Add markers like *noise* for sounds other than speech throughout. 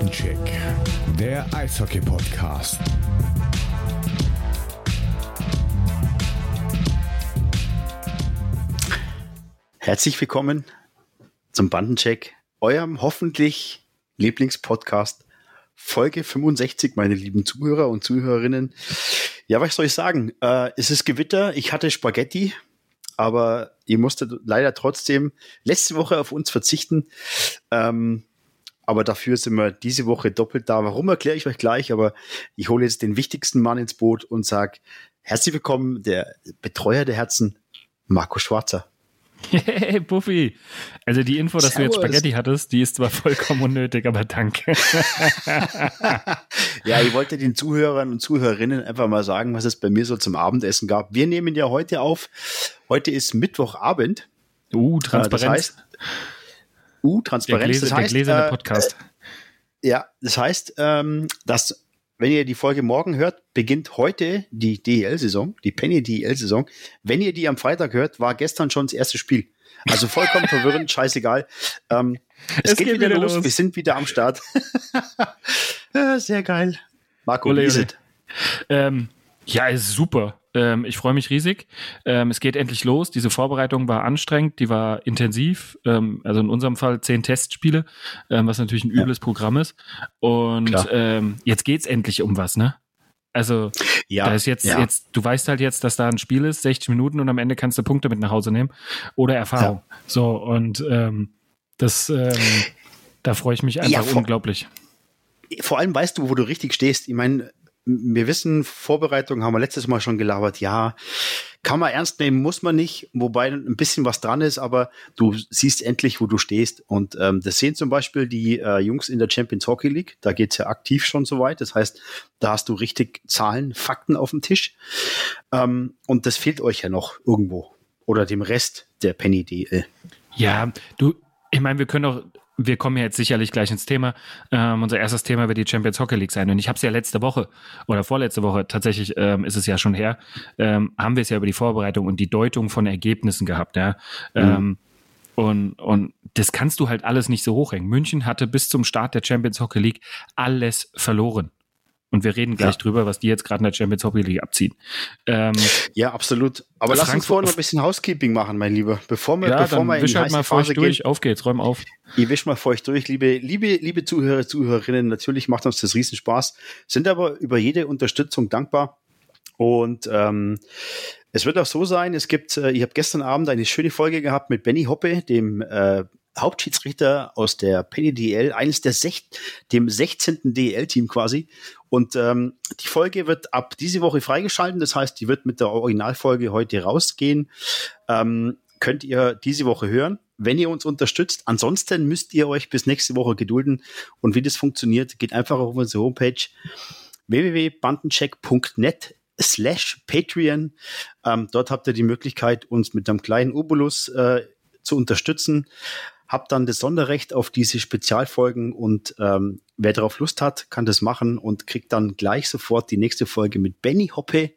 Bandencheck, der Eishockey-Podcast. Herzlich willkommen zum Bandencheck, eurem hoffentlich Lieblingspodcast, Folge 65, meine lieben Zuhörer und Zuhörerinnen. Ja, was soll ich sagen? Äh, es ist Gewitter, ich hatte Spaghetti, aber ihr musstet leider trotzdem letzte Woche auf uns verzichten. Ähm, aber dafür sind wir diese Woche doppelt da. Warum erkläre ich euch gleich, aber ich hole jetzt den wichtigsten Mann ins Boot und sage herzlich willkommen, der Betreuer der Herzen, Marco Schwarzer. Hey, Puffy. Also die Info, dass Servus. du jetzt Spaghetti hattest, die ist zwar vollkommen unnötig, aber danke. *laughs* ja, ich wollte den Zuhörern und Zuhörerinnen einfach mal sagen, was es bei mir so zum Abendessen gab. Wir nehmen ja heute auf. Heute ist Mittwochabend. Uh, Transparenz. Das heißt, uh, Transparenz. Der, Gläser, das heißt, der gläserne äh, Podcast. Äh, ja, das heißt, ähm, dass wenn ihr die Folge morgen hört, beginnt heute die DEL-Saison, die Penny DEL-Saison. Wenn ihr die am Freitag hört, war gestern schon das erste Spiel. Also vollkommen *laughs* verwirrend, scheißegal. Ähm, es, es geht, geht, wieder, los. los. wir sind wieder am Start. *laughs* sehr geil. Marco, ist es? Ähm, ja, ist super. Ähm, ich freue mich riesig. Ähm, es geht endlich los. Diese Vorbereitung war anstrengend, die war intensiv. Ähm, also in unserem Fall zehn Testspiele, ähm, was natürlich ein übles ja. Programm ist. Und ähm, jetzt geht's endlich um was, ne? Also, ja, da ist jetzt, ja. jetzt, du weißt halt jetzt, dass da ein Spiel ist, 60 Minuten und am Ende kannst du Punkte mit nach Hause nehmen oder Erfahrung. Ja. So, und ähm, das, da freue ich mich einfach unglaublich. Vor allem weißt du, wo du richtig stehst. Ich meine, wir wissen, Vorbereitung haben wir letztes Mal schon gelabert, ja, kann man ernst nehmen, muss man nicht, wobei ein bisschen was dran ist, aber du siehst endlich, wo du stehst. Und ähm, das sehen zum Beispiel die äh, Jungs in der Champions Hockey League, da geht's ja aktiv schon so weit. Das heißt, da hast du richtig Zahlen, Fakten auf dem Tisch. Ähm, und das fehlt euch ja noch irgendwo. Oder dem Rest der Penny DL. Ja, du, ich meine, wir können auch wir kommen ja jetzt sicherlich gleich ins Thema. Ähm, unser erstes Thema wird die Champions Hockey League sein. Und ich habe es ja letzte Woche oder vorletzte Woche, tatsächlich ähm, ist es ja schon her, ähm, haben wir es ja über die Vorbereitung und die Deutung von Ergebnissen gehabt. Ja? Mhm. Ähm, und, und das kannst du halt alles nicht so hochhängen. München hatte bis zum Start der Champions Hockey League alles verloren. Und wir reden gleich ja. drüber, was die jetzt gerade in der Champions Hockey League abziehen. Ähm, ja, absolut. Aber lass uns vorher noch ein bisschen Housekeeping machen, mein Lieber. Bevor wir, ja, bevor wir in wisch halt mal feucht durch. Auf geht's, räum auf. Ich wisch mal feucht durch, liebe, liebe, liebe Zuhörer, Zuhörerinnen. Natürlich macht uns das riesen Spaß. Sind aber über jede Unterstützung dankbar. Und ähm, es wird auch so sein, es gibt, äh, ich habe gestern Abend eine schöne Folge gehabt mit Benny Hoppe, dem äh, Hauptschiedsrichter aus der Penny DL, eines der sech dem 16. DL-Team quasi. Und ähm, die Folge wird ab diese Woche freigeschalten. Das heißt, die wird mit der Originalfolge heute rausgehen. Ähm, könnt ihr diese Woche hören, wenn ihr uns unterstützt. Ansonsten müsst ihr euch bis nächste Woche gedulden. Und wie das funktioniert, geht einfach auf unsere Homepage www.bandencheck.net slash Patreon. Ähm, dort habt ihr die Möglichkeit, uns mit einem kleinen Obolus äh, zu unterstützen habt dann das Sonderrecht auf diese Spezialfolgen und ähm, wer darauf Lust hat, kann das machen und kriegt dann gleich sofort die nächste Folge mit Benny Hoppe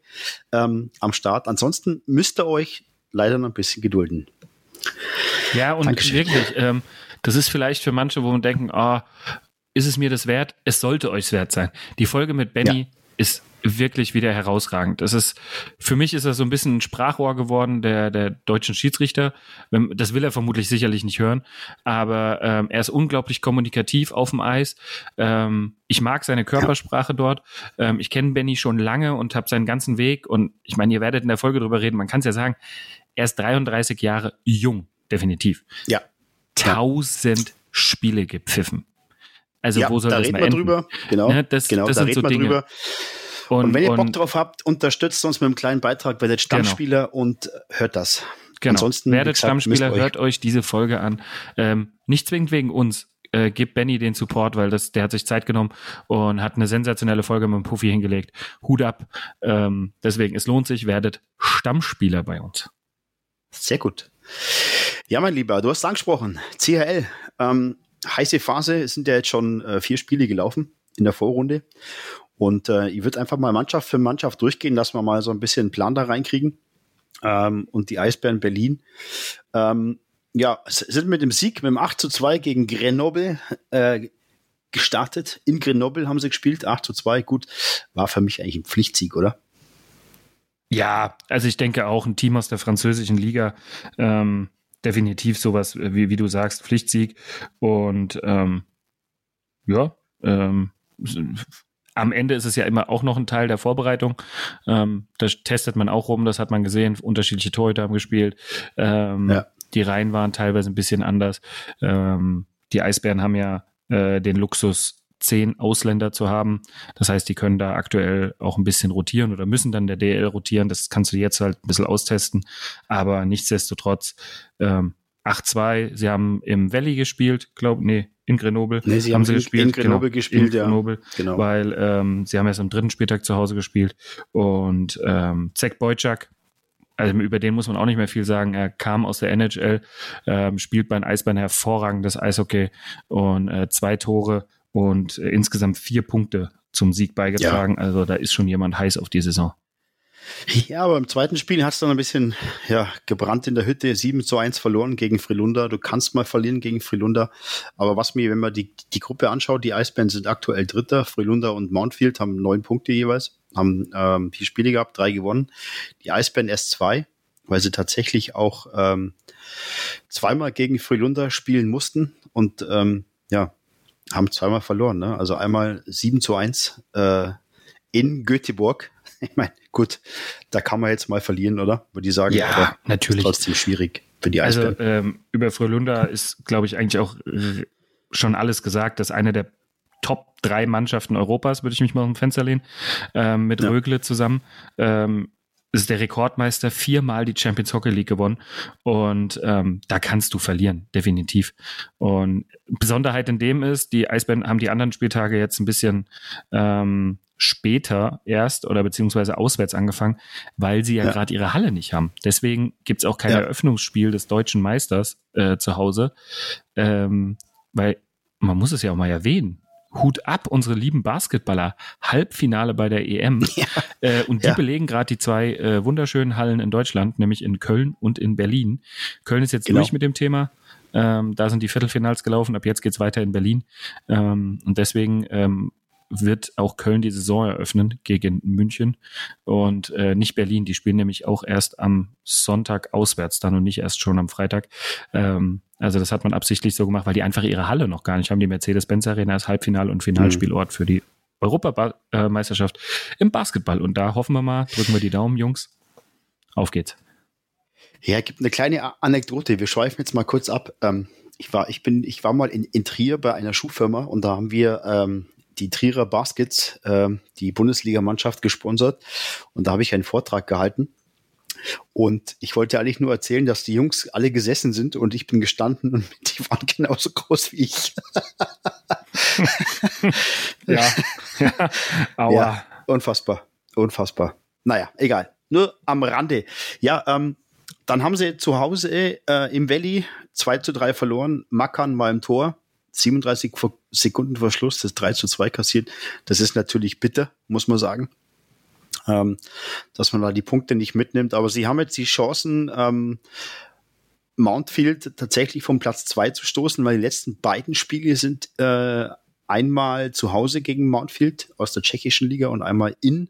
ähm, am Start. Ansonsten müsst ihr euch leider noch ein bisschen gedulden. Ja, und Dankeschön. wirklich, ähm, das ist vielleicht für manche, wo man denken, ah, ist es mir das wert? Es sollte euch wert sein. Die Folge mit Benny ja. ist wirklich wieder herausragend. Das ist, für mich ist er so ein bisschen ein Sprachrohr geworden der, der deutschen Schiedsrichter. Das will er vermutlich sicherlich nicht hören, aber ähm, er ist unglaublich kommunikativ auf dem Eis. Ähm, ich mag seine Körpersprache dort. Ähm, ich kenne Benny schon lange und habe seinen ganzen Weg und ich meine, ihr werdet in der Folge drüber reden. Man kann es ja sagen, er ist 33 Jahre jung, definitiv. Ja. Tausend Spiele gepfiffen. Also ja, wo soll da das reden wir drüber. Genau, ne, das, genau das da sind so Dinge. Drüber. Und, und wenn ihr und, Bock drauf habt, unterstützt uns mit einem kleinen Beitrag, werdet genau. Stammspieler genau. und hört das. Genau. Ansonsten, werdet gesagt, Stammspieler, euch hört euch diese Folge an. Ähm, nicht zwingend wegen uns. Äh, gebt Benny den Support, weil das, der hat sich Zeit genommen und hat eine sensationelle Folge mit dem Puffy hingelegt. Hut ab. Ähm, deswegen, es lohnt sich, werdet Stammspieler bei uns. Sehr gut. Ja, mein Lieber, du hast angesprochen. CHL. Ähm, heiße Phase, es sind ja jetzt schon äh, vier Spiele gelaufen in der Vorrunde. Und äh, ich würde einfach mal Mannschaft für Mannschaft durchgehen, dass wir mal so ein bisschen einen Plan da reinkriegen. Ähm, und die Eisbären Berlin. Ähm, ja, sind mit dem Sieg, mit dem 8 zu 2 gegen Grenoble, äh, gestartet. In Grenoble haben sie gespielt, 8 zu 2. Gut, war für mich eigentlich ein Pflichtsieg, oder? Ja, also ich denke auch ein Team aus der französischen Liga, ähm, definitiv sowas, wie, wie du sagst, Pflichtsieg. Und ähm, ja, ähm, am Ende ist es ja immer auch noch ein Teil der Vorbereitung. Ähm, da testet man auch rum, das hat man gesehen. Unterschiedliche Torhüter haben gespielt. Ähm, ja. Die Reihen waren teilweise ein bisschen anders. Ähm, die Eisbären haben ja äh, den Luxus, zehn Ausländer zu haben. Das heißt, die können da aktuell auch ein bisschen rotieren oder müssen dann der DL rotieren. Das kannst du jetzt halt ein bisschen austesten. Aber nichtsdestotrotz, ähm, 8-2, sie haben im Valley gespielt, glaube nee, in Grenoble. Nee, sie haben, haben sie gespielt. In Grenoble genau, gespielt, in Grenoble, ja. Genau. Weil ähm, sie haben erst am dritten Spieltag zu Hause gespielt. Und ähm, Zek Boyczak, also über den muss man auch nicht mehr viel sagen. Er kam aus der NHL, ähm, spielt bei den Eisbären hervorragendes Eishockey und äh, zwei Tore und äh, insgesamt vier Punkte zum Sieg beigetragen. Ja. Also da ist schon jemand heiß auf die Saison. Ja, aber im zweiten Spiel hast du dann ein bisschen ja, gebrannt in der Hütte, 7 zu 1 verloren gegen Frilunda. Du kannst mal verlieren gegen Frilunda. Aber was mir, wenn man die, die Gruppe anschaut, die Eisbären sind aktuell Dritter. Frilunda und Mountfield haben neun Punkte jeweils, haben ähm, vier Spiele gehabt, drei gewonnen. Die Eisbären erst zwei, weil sie tatsächlich auch ähm, zweimal gegen Frilunda spielen mussten und ähm, ja, haben zweimal verloren. Ne? Also einmal 7 zu 1 äh, in Göteborg *laughs* ich meine, gut, da kann man jetzt mal verlieren, oder? Würde ich sagen. Ja, Aber natürlich. Trotzdem schwierig für die Also ähm, über Frölunda ist, glaube ich, eigentlich auch schon alles gesagt, dass eine der Top drei Mannschaften Europas, würde ich mich mal aus dem Fenster lehnen, ähm, mit ja. Rögle zusammen. Ähm, ist der Rekordmeister, viermal die Champions Hockey League gewonnen und ähm, da kannst du verlieren, definitiv. Und Besonderheit in dem ist, die Eisbären haben die anderen Spieltage jetzt ein bisschen ähm, später erst oder beziehungsweise auswärts angefangen, weil sie ja, ja. gerade ihre Halle nicht haben. Deswegen gibt's auch kein ja. Eröffnungsspiel des deutschen Meisters äh, zu Hause, ähm, weil man muss es ja auch mal erwähnen. Hut ab, unsere lieben Basketballer. Halbfinale bei der EM. *laughs* Ja. Äh, und die belegen gerade die zwei äh, wunderschönen Hallen in Deutschland, nämlich in Köln und in Berlin. Köln ist jetzt genau. durch mit dem Thema. Ähm, da sind die Viertelfinals gelaufen. Ab jetzt geht's weiter in Berlin. Ähm, und deswegen ähm, wird auch Köln die Saison eröffnen gegen München und äh, nicht Berlin. Die spielen nämlich auch erst am Sonntag auswärts dann und nicht erst schon am Freitag. Ähm, also das hat man absichtlich so gemacht, weil die einfach ihre Halle noch gar nicht haben. Die Mercedes-Benz Arena ist Halbfinal- und Finalspielort für die Europameisterschaft im Basketball. Und da hoffen wir mal, drücken wir die Daumen, Jungs. Auf geht's. Ja, gibt eine kleine Anekdote. Wir schweifen jetzt mal kurz ab. Ähm, ich war, ich bin, ich war mal in, in Trier bei einer Schuhfirma und da haben wir ähm, die Trierer Baskets, äh, die Bundesligamannschaft, gesponsert. Und da habe ich einen Vortrag gehalten. Und ich wollte eigentlich nur erzählen, dass die Jungs alle gesessen sind und ich bin gestanden und *laughs* die waren genauso groß wie ich. *laughs* ja. ja. *laughs* Aua. Ja, unfassbar. Unfassbar. Naja, egal. Nur am Rande. Ja, ähm, dann haben sie zu Hause äh, im Valley 2 zu 3 verloren. Mackern war im Tor. 37 Sekunden vor das 3 zu 2 kassiert. Das ist natürlich bitter, muss man sagen. Ähm, dass man da die Punkte nicht mitnimmt. Aber sie haben jetzt die Chancen, ähm, Mountfield tatsächlich vom Platz 2 zu stoßen, weil die letzten beiden Spiele sind äh, einmal zu Hause gegen Mountfield aus der tschechischen Liga und einmal in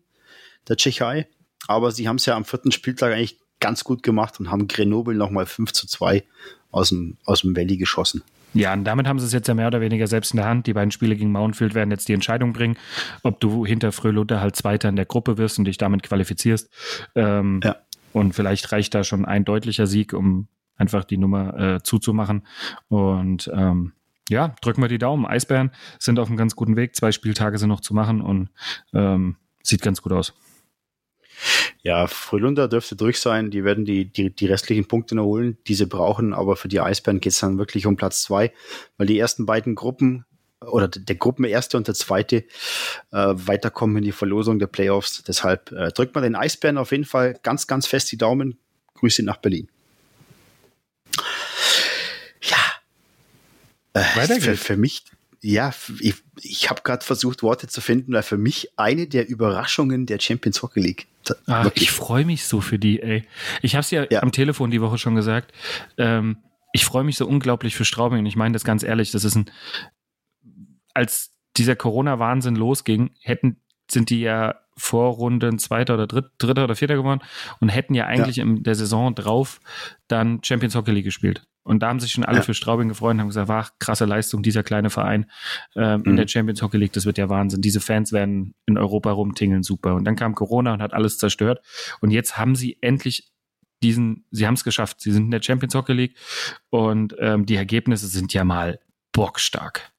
der Tschechei. Aber sie haben es ja am vierten Spieltag eigentlich ganz gut gemacht und haben Grenoble nochmal 5 zu 2 aus dem, aus dem Valley geschossen. Ja, und damit haben sie es jetzt ja mehr oder weniger selbst in der Hand. Die beiden Spiele gegen Mountfield werden jetzt die Entscheidung bringen, ob du hinter Frölunda halt Zweiter in der Gruppe wirst und dich damit qualifizierst. Ähm, ja. Und vielleicht reicht da schon ein deutlicher Sieg, um einfach die Nummer äh, zuzumachen. Und ähm, ja, drücken wir die Daumen. Eisbären sind auf einem ganz guten Weg. Zwei Spieltage sind noch zu machen und ähm, sieht ganz gut aus. Ja, Frölunda dürfte durch sein. Die werden die, die, die restlichen Punkte noch holen, die sie brauchen. Aber für die Eisbären geht es dann wirklich um Platz zwei, weil die ersten beiden Gruppen oder der Gruppenerste und der zweite äh, weiterkommen in die Verlosung der Playoffs. Deshalb äh, drückt man den Eisbären auf jeden Fall ganz, ganz fest die Daumen. Grüße nach Berlin. Ja. Äh, für, für mich ja, ich, ich habe gerade versucht, Worte zu finden, weil für mich eine der Überraschungen der Champions Hockey League. Ach, ich freue mich so für die, ey. Ich habe es ja, ja, am Telefon die Woche schon gesagt. Ähm, ich freue mich so unglaublich für Straubing und ich meine das ganz ehrlich, das ist ein, als dieser Corona-Wahnsinn losging, hätten, sind die ja Vorrunden Zweiter oder Dritt, Dritter oder Vierter geworden und hätten ja eigentlich ja. in der Saison drauf dann Champions Hockey League gespielt. Und da haben sich schon alle ja. für Straubing gefreut und haben gesagt, war krasse Leistung, dieser kleine Verein ähm, mhm. in der Champions Hockey League, das wird ja Wahnsinn. Diese Fans werden in Europa rumtingeln, super. Und dann kam Corona und hat alles zerstört. Und jetzt haben sie endlich diesen, sie haben es geschafft. Sie sind in der Champions Hockey League und ähm, die Ergebnisse sind ja mal bockstark.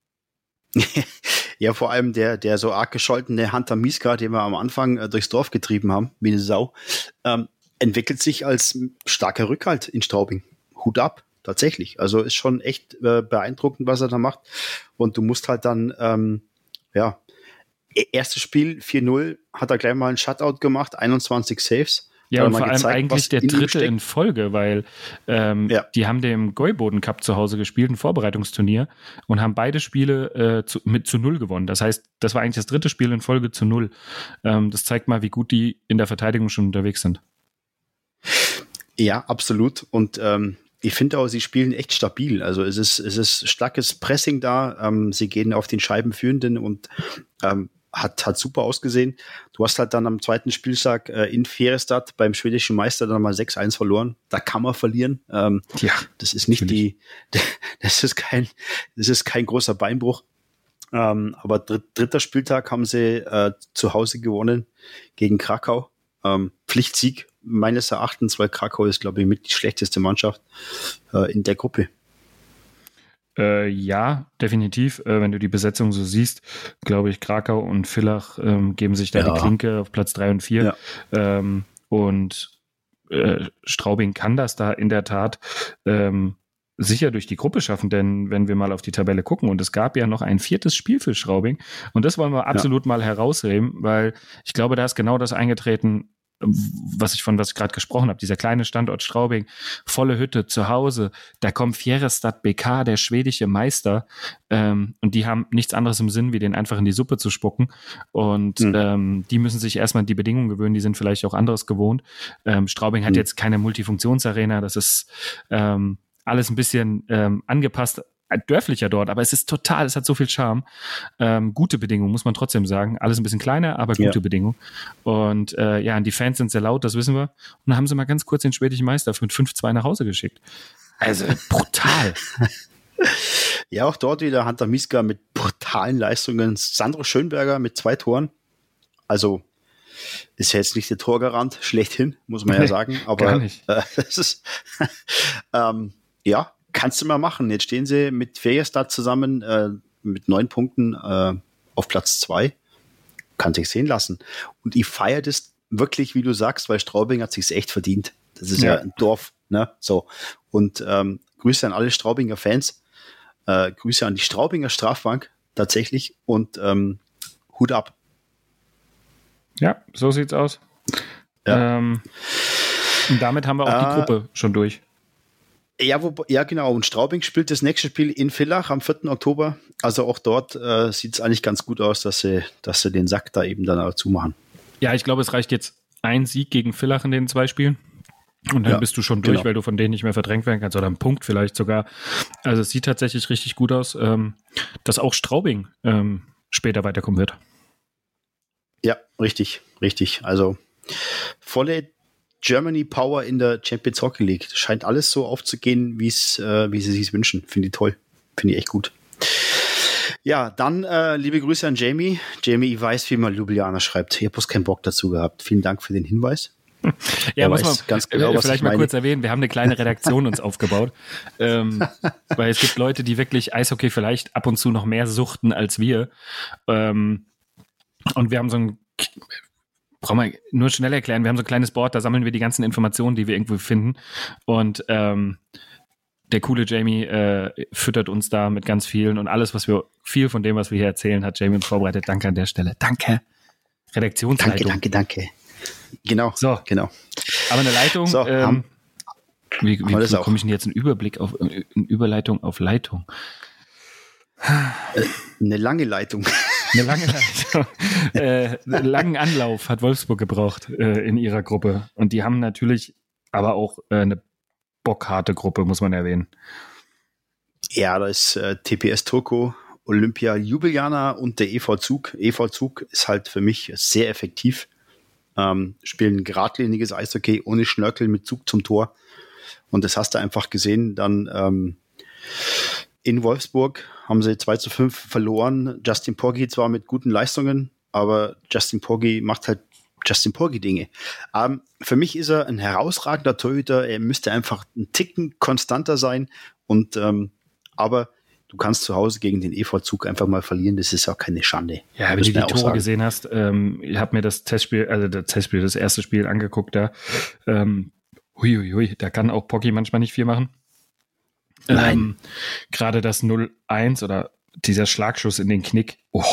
*laughs* ja, vor allem der, der so arg gescholtene Hunter Miska, den wir am Anfang äh, durchs Dorf getrieben haben, wie eine Sau, ähm, entwickelt sich als starker Rückhalt in Straubing. Hut ab, tatsächlich. Also ist schon echt äh, beeindruckend, was er da macht. Und du musst halt dann, ähm, ja, e-, erstes Spiel 4-0, hat er gleich mal ein Shutout gemacht, 21 Saves. Ja, und vor allem gezeigt, eigentlich der dritte in Folge, weil ähm, ja. die haben dem Gäuboden Cup zu Hause gespielt, ein Vorbereitungsturnier, und haben beide Spiele äh, zu, mit zu null gewonnen. Das heißt, das war eigentlich das dritte Spiel in Folge zu null. Ähm, das zeigt mal, wie gut die in der Verteidigung schon unterwegs sind. Ja, absolut. Und ähm, ich finde auch, sie spielen echt stabil. Also es ist, es ist starkes Pressing da. Ähm, sie gehen auf den Scheibenführenden und ähm, hat, hat super ausgesehen. Du hast halt dann am zweiten Spieltag äh, in Ferestad beim schwedischen Meister dann mal 6-1 verloren. Da kann man verlieren. Ähm, ja, das ist nicht die, *laughs* das ist kein, das ist kein großer Beinbruch. Ähm, aber dritter Spieltag haben sie äh, zu Hause gewonnen gegen Krakau. Ähm, Pflichtsieg meines Erachtens, weil Krakau ist, glaube ich, mit die schlechteste Mannschaft äh, in der Gruppe. Äh, ja, definitiv. Äh, wenn du die Besetzung so siehst, glaube ich, Krakau und Villach ähm, geben sich da ja. die Klinke auf Platz drei und vier. Ja. Ähm, und äh, Straubing kann das da in der Tat ähm, sicher durch die Gruppe schaffen, denn wenn wir mal auf die Tabelle gucken und es gab ja noch ein viertes Spiel für Straubing und das wollen wir absolut ja. mal herausheben, weil ich glaube, da ist genau das eingetreten, was ich von was ich gerade gesprochen habe, dieser kleine Standort Straubing, volle Hütte zu Hause, da kommt Fjerestad BK, der schwedische Meister, ähm, und die haben nichts anderes im Sinn, wie den einfach in die Suppe zu spucken. Und mhm. ähm, die müssen sich erstmal die Bedingungen gewöhnen, die sind vielleicht auch anderes gewohnt. Ähm, Straubing mhm. hat jetzt keine Multifunktionsarena, das ist ähm, alles ein bisschen ähm, angepasst dörflicher dort, aber es ist total, es hat so viel Charme. Ähm, gute Bedingungen, muss man trotzdem sagen. Alles ein bisschen kleiner, aber gute ja. Bedingungen. Und äh, ja, und die Fans sind sehr laut, das wissen wir. Und dann haben sie mal ganz kurz den schwedischen Meister mit 5-2 nach Hause geschickt. Also brutal. *laughs* ja, auch dort wieder Hunter Miska mit brutalen Leistungen. Sandro Schönberger mit zwei Toren. Also ist ja jetzt nicht der Torgarant schlechthin, muss man ja sagen. Aber Gar nicht. Äh, *laughs* es ist *laughs* ähm, ja kannst du mal machen. Jetzt stehen sie mit Ferjestad zusammen äh, mit neun Punkten äh, auf Platz zwei. Kann sich sehen lassen. Und ich feiere das wirklich, wie du sagst, weil Straubing hat sich's echt verdient. Das ist ja, ja ein Dorf, ne? So. Und ähm, Grüße an alle Straubinger Fans. Äh, Grüße an die Straubinger Strafbank tatsächlich und ähm, Hut ab. Ja, so sieht's aus. Ja. Ähm, und damit haben wir auch die äh, Gruppe schon durch. Ja, wo, ja, genau. Und Straubing spielt das nächste Spiel in Villach am 4. Oktober. Also auch dort äh, sieht es eigentlich ganz gut aus, dass sie, dass sie den Sack da eben dann auch zumachen. Ja, ich glaube, es reicht jetzt ein Sieg gegen Villach in den zwei Spielen. Und dann ja, bist du schon durch, genau. weil du von denen nicht mehr verdrängt werden kannst. Oder ein Punkt vielleicht sogar. Also es sieht tatsächlich richtig gut aus, ähm, dass auch Straubing ähm, später weiterkommen wird. Ja, richtig, richtig. Also volle Germany Power in der Champions Hockey League. Das scheint alles so aufzugehen, wie's, äh, wie sie sich wünschen. Finde ich toll. Finde ich echt gut. Ja, dann äh, liebe Grüße an Jamie. Jamie, ich weiß, wie man Ljubljana schreibt. Ich habe bloß keinen Bock dazu gehabt. Vielen Dank für den Hinweis. Ja, muss man ganz genau, äh, vielleicht mal kurz erwähnen, wir haben eine kleine Redaktion uns aufgebaut, ähm, *laughs* weil es gibt Leute, die wirklich Eishockey vielleicht ab und zu noch mehr suchten als wir. Ähm, und wir haben so ein brauchen wir nur schnell erklären. Wir haben so ein kleines Board, da sammeln wir die ganzen Informationen, die wir irgendwo finden. Und ähm, der coole Jamie äh, füttert uns da mit ganz vielen und alles, was wir, viel von dem, was wir hier erzählen, hat Jamie uns vorbereitet. Danke an der Stelle. Danke. Redaktionsleitung. Danke, danke, danke. Genau. So. Genau. Aber eine Leitung. So, ähm, wie, wie, wie komme ich denn jetzt einen Überblick auf, eine Überleitung auf Leitung? Äh, eine lange Leitung. Eine lange *laughs* äh, einen langen Anlauf hat Wolfsburg gebraucht äh, in ihrer Gruppe. Und die haben natürlich aber auch äh, eine bockharte Gruppe, muss man erwähnen. Ja, da ist äh, TPS Turco Olympia Ljubljana und der EV Zug. EV Zug ist halt für mich sehr effektiv. Ähm, spielen geradliniges Eishockey ohne Schnörkel mit Zug zum Tor. Und das hast du einfach gesehen. Dann ähm, in Wolfsburg haben sie 2 zu 5 verloren. Justin Poggi zwar mit guten Leistungen, aber Justin Poggi macht halt Justin Poggi Dinge. Ähm, für mich ist er ein herausragender Torhüter. Er müsste einfach ein Ticken konstanter sein. Und ähm, aber du kannst zu Hause gegen den EV-Zug einfach mal verlieren. Das ist auch keine Schande. Ja, wenn du die Tore gesehen hast, ähm, ich habe mir das Testspiel, also das Testspiel, das erste Spiel angeguckt da. Ähm, hui, hui, hui, da kann auch Poggi manchmal nicht viel machen. Nein. Ähm, Gerade das 0-1 oder dieser Schlagschuss in den Knick. Oh,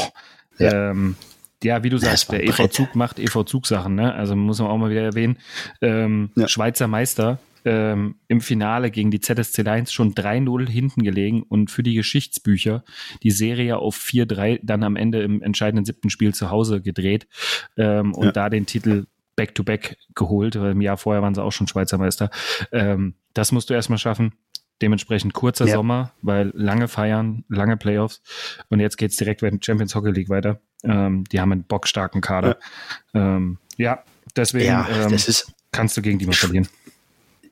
ja. Ähm, ja, wie du sagst, der EV Zug macht EV Zug Sachen, ne? Also muss man auch mal wieder erwähnen. Ähm, ja. Schweizer Meister ähm, im Finale gegen die ZSC Lions schon 3-0 hinten gelegen und für die Geschichtsbücher die Serie auf 4-3 dann am Ende im entscheidenden siebten Spiel zu Hause gedreht ähm, und ja. da den Titel Back-to-Back -back geholt, weil im Jahr vorher waren sie auch schon Schweizer Meister. Ähm, das musst du erstmal schaffen. Dementsprechend kurzer ja. Sommer, weil lange feiern, lange Playoffs. Und jetzt geht's direkt mit Champions Hockey League weiter. Ähm, die haben einen bockstarken Kader. Ja, ähm, ja deswegen ja, ähm, kannst du gegen die mal verlieren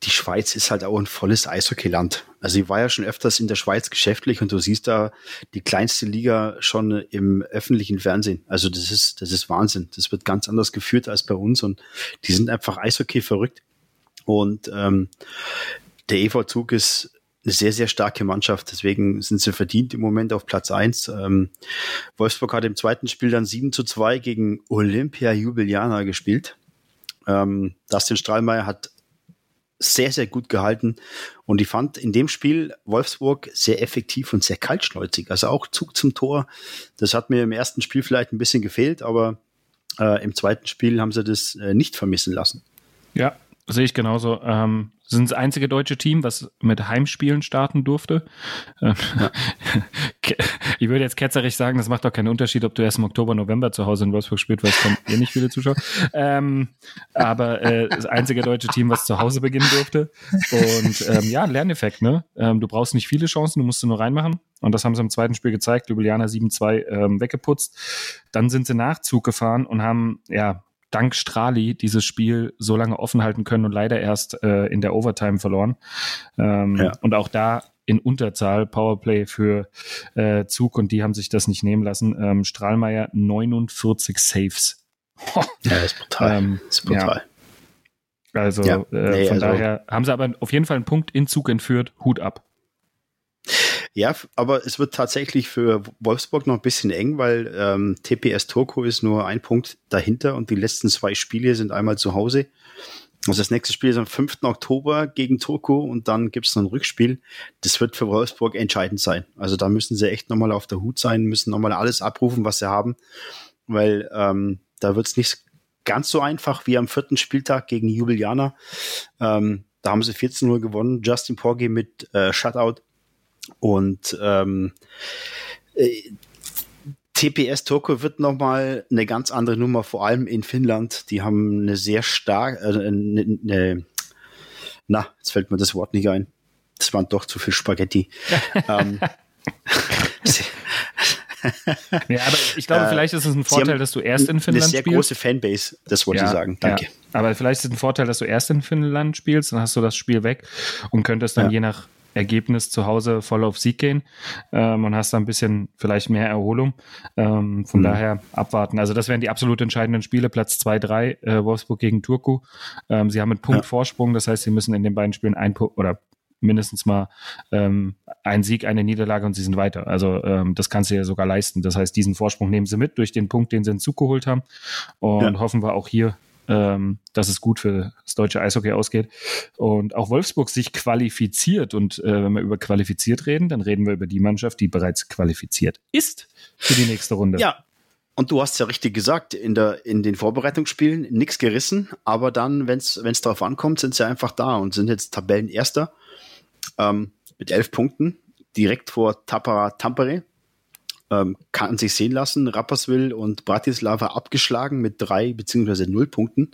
die Schweiz ist halt auch ein volles Eishockeyland. Also ich war ja schon öfters in der Schweiz geschäftlich und du siehst da die kleinste Liga schon im öffentlichen Fernsehen. Also das ist, das ist Wahnsinn. Das wird ganz anders geführt als bei uns und die sind einfach Eishockey verrückt. Und ähm, der EV Zug ist eine sehr, sehr starke Mannschaft. Deswegen sind sie verdient im Moment auf Platz eins. Ähm, Wolfsburg hat im zweiten Spiel dann 7 zu 2 gegen Olympia Jubiliana gespielt. Ähm, Dustin Strahlmeier hat sehr, sehr gut gehalten. Und ich fand in dem Spiel Wolfsburg sehr effektiv und sehr kaltschneuzig. Also auch Zug zum Tor. Das hat mir im ersten Spiel vielleicht ein bisschen gefehlt, aber äh, im zweiten Spiel haben sie das äh, nicht vermissen lassen. Ja, sehe ich genauso. Ähm, sind das einzige deutsche Team, was mit Heimspielen starten durfte. Ähm, ja. *laughs* ich würde jetzt ketzerisch sagen, das macht doch keinen Unterschied, ob du erst im Oktober, November zu Hause in Wolfsburg spielst, weil es kommen eh nicht viele Zuschauer. Ähm, aber äh, das einzige deutsche Team, was zu Hause beginnen durfte. Und ähm, ja, Lerneffekt, ne? Ähm, du brauchst nicht viele Chancen, du musst sie nur reinmachen. Und das haben sie im zweiten Spiel gezeigt, Ljubljana 7-2 ähm, weggeputzt. Dann sind sie Nachzug gefahren und haben, ja, dank Strali dieses Spiel so lange offen halten können und leider erst äh, in der Overtime verloren. Ähm, ja. Und auch da in Unterzahl Powerplay für äh, Zug und die haben sich das nicht nehmen lassen. Ähm, Strahlmeier 49 Saves. *laughs* ja, ist brutal. Ähm, ist brutal. Ja. Also ja, äh, nee, von also, daher haben sie aber auf jeden Fall einen Punkt in Zug entführt. Hut ab. Ja, aber es wird tatsächlich für Wolfsburg noch ein bisschen eng, weil ähm, TPS Turku ist nur ein Punkt dahinter und die letzten zwei Spiele sind einmal zu Hause. Also das nächste Spiel ist am 5. Oktober gegen Turku und dann gibt es noch ein Rückspiel. Das wird für Wolfsburg entscheidend sein. Also da müssen sie echt nochmal auf der Hut sein, müssen nochmal alles abrufen, was sie haben, weil ähm, da wird es nicht ganz so einfach wie am vierten Spieltag gegen Jubiliana. Ähm, da haben sie 14-0 gewonnen. Justin Porgy mit äh, Shutout und ähm, äh, TPS Turku wird nochmal eine ganz andere Nummer, vor allem in Finnland. Die haben eine sehr stark, äh, eine, eine, na, jetzt fällt mir das Wort nicht ein. Das waren doch zu viel Spaghetti. *laughs* ähm, ja, aber ich glaube, vielleicht ist es ein Vorteil, dass du erst in Finnland spielst. Eine sehr große Fanbase, das wollte ja, ich sagen. Danke. Ja. Aber vielleicht ist es ein Vorteil, dass du erst in Finnland spielst, dann hast du das Spiel weg und könntest dann ja. je nach Ergebnis zu Hause voll auf Sieg gehen ähm, und hast da ein bisschen vielleicht mehr Erholung. Ähm, von mhm. daher abwarten. Also das wären die absolut entscheidenden Spiele. Platz 2, 3, äh, Wolfsburg gegen Turku. Ähm, sie haben einen Punkt ja. Vorsprung, das heißt, sie müssen in den beiden Spielen ein Punkt oder mindestens mal ähm, ein Sieg, eine Niederlage und sie sind weiter. Also ähm, das kannst du ja sogar leisten. Das heißt, diesen Vorsprung nehmen sie mit durch den Punkt, den sie hinzugeholt haben. Und ja. hoffen wir auch hier ähm, dass es gut für das deutsche Eishockey ausgeht. Und auch Wolfsburg sich qualifiziert. Und äh, wenn wir über qualifiziert reden, dann reden wir über die Mannschaft, die bereits qualifiziert ist für die nächste Runde. Ja, und du hast ja richtig gesagt, in, der, in den Vorbereitungsspielen nichts gerissen, aber dann, wenn es darauf ankommt, sind sie einfach da und sind jetzt Tabellenerster ähm, mit elf Punkten, direkt vor Tapara Tampere ähm, kann sich sehen lassen. Rapperswil und Bratislava abgeschlagen mit drei beziehungsweise null Punkten.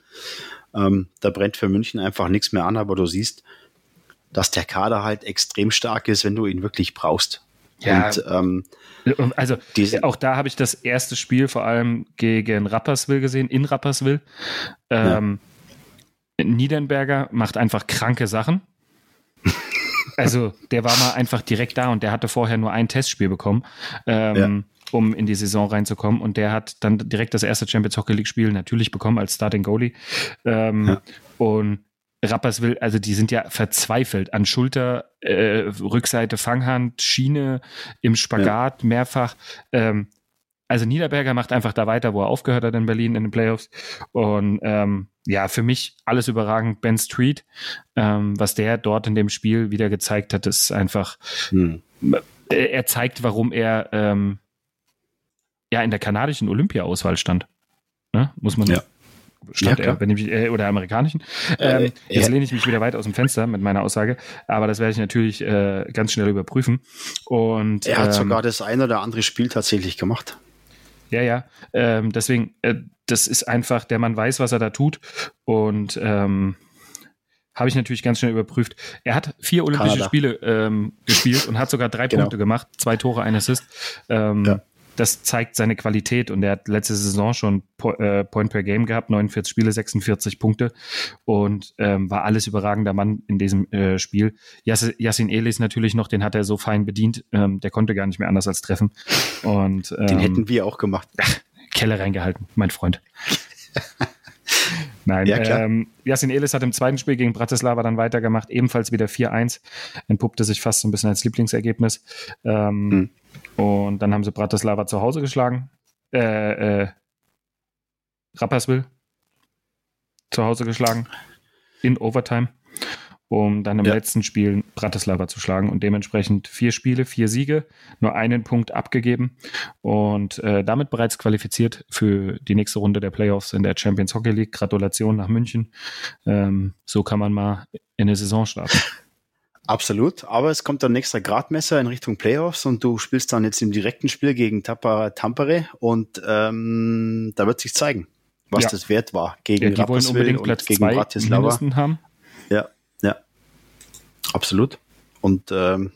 Ähm, da brennt für München einfach nichts mehr an, aber du siehst, dass der Kader halt extrem stark ist, wenn du ihn wirklich brauchst. Ja, und, ähm, also diese, auch da habe ich das erste Spiel vor allem gegen Rapperswil gesehen, in Rapperswil. Ähm, ja. Niedernberger macht einfach kranke Sachen. *laughs* Also der war mal einfach direkt da und der hatte vorher nur ein Testspiel bekommen, ähm, ja. um in die Saison reinzukommen. Und der hat dann direkt das erste Champions Hockey League Spiel natürlich bekommen als Starting Goalie. Ähm, ja. Und Rapperswil, also die sind ja verzweifelt an Schulter, äh, Rückseite, Fanghand, Schiene, im Spagat ja. mehrfach. Ähm, also Niederberger macht einfach da weiter, wo er aufgehört hat in Berlin in den Playoffs. Und ähm, ja, für mich alles überragend. Ben Street, ähm, was der dort in dem Spiel wieder gezeigt hat, ist einfach, hm. er zeigt, warum er ähm, ja in der kanadischen Olympia-Auswahl stand. Ne? Muss man ja. Stand ja, er, ich, äh, oder amerikanischen. Äh, ähm, äh, jetzt lehne ich mich wieder weit aus dem Fenster mit meiner Aussage, aber das werde ich natürlich äh, ganz schnell überprüfen. Und, er hat ähm, sogar das ein oder andere Spiel tatsächlich gemacht. Ja, ja. Ähm, deswegen, äh, das ist einfach, der Mann weiß, was er da tut. Und ähm, habe ich natürlich ganz schnell überprüft. Er hat vier Olympische Kanada. Spiele ähm, gespielt und hat sogar drei genau. Punkte gemacht, zwei Tore, ein Assist. Ähm, ja das zeigt seine Qualität und er hat letzte Saison schon äh, Point per Game gehabt, 49 Spiele, 46 Punkte und ähm, war alles überragender Mann in diesem äh, Spiel. Yassin Elis natürlich noch, den hat er so fein bedient, ähm, der konnte gar nicht mehr anders als treffen. Und, ähm, den hätten wir auch gemacht. *laughs* Ach, Kelle reingehalten, mein Freund. *laughs* Nein, ja, ähm, Yassin Elis hat im zweiten Spiel gegen Bratislava dann weitergemacht, ebenfalls wieder 4-1, entpuppte sich fast so ein bisschen als Lieblingsergebnis. Ähm, hm. Und dann haben sie Bratislava zu Hause geschlagen. Äh, äh, Rapperswil zu Hause geschlagen. In Overtime. Um dann im ja. letzten Spiel Bratislava zu schlagen und dementsprechend vier Spiele, vier Siege, nur einen Punkt abgegeben und äh, damit bereits qualifiziert für die nächste Runde der Playoffs in der Champions Hockey League. Gratulation nach München. Ähm, so kann man mal in der Saison starten. Absolut, aber es kommt dann nächster Gradmesser in Richtung Playoffs und du spielst dann jetzt im direkten Spiel gegen Tappa Tampere und ähm, da wird sich zeigen, was ja. das wert war gegen ja, die wollen unbedingt Platz gegen zwei Bratislava. haben. Ja, ja, absolut. Und ähm,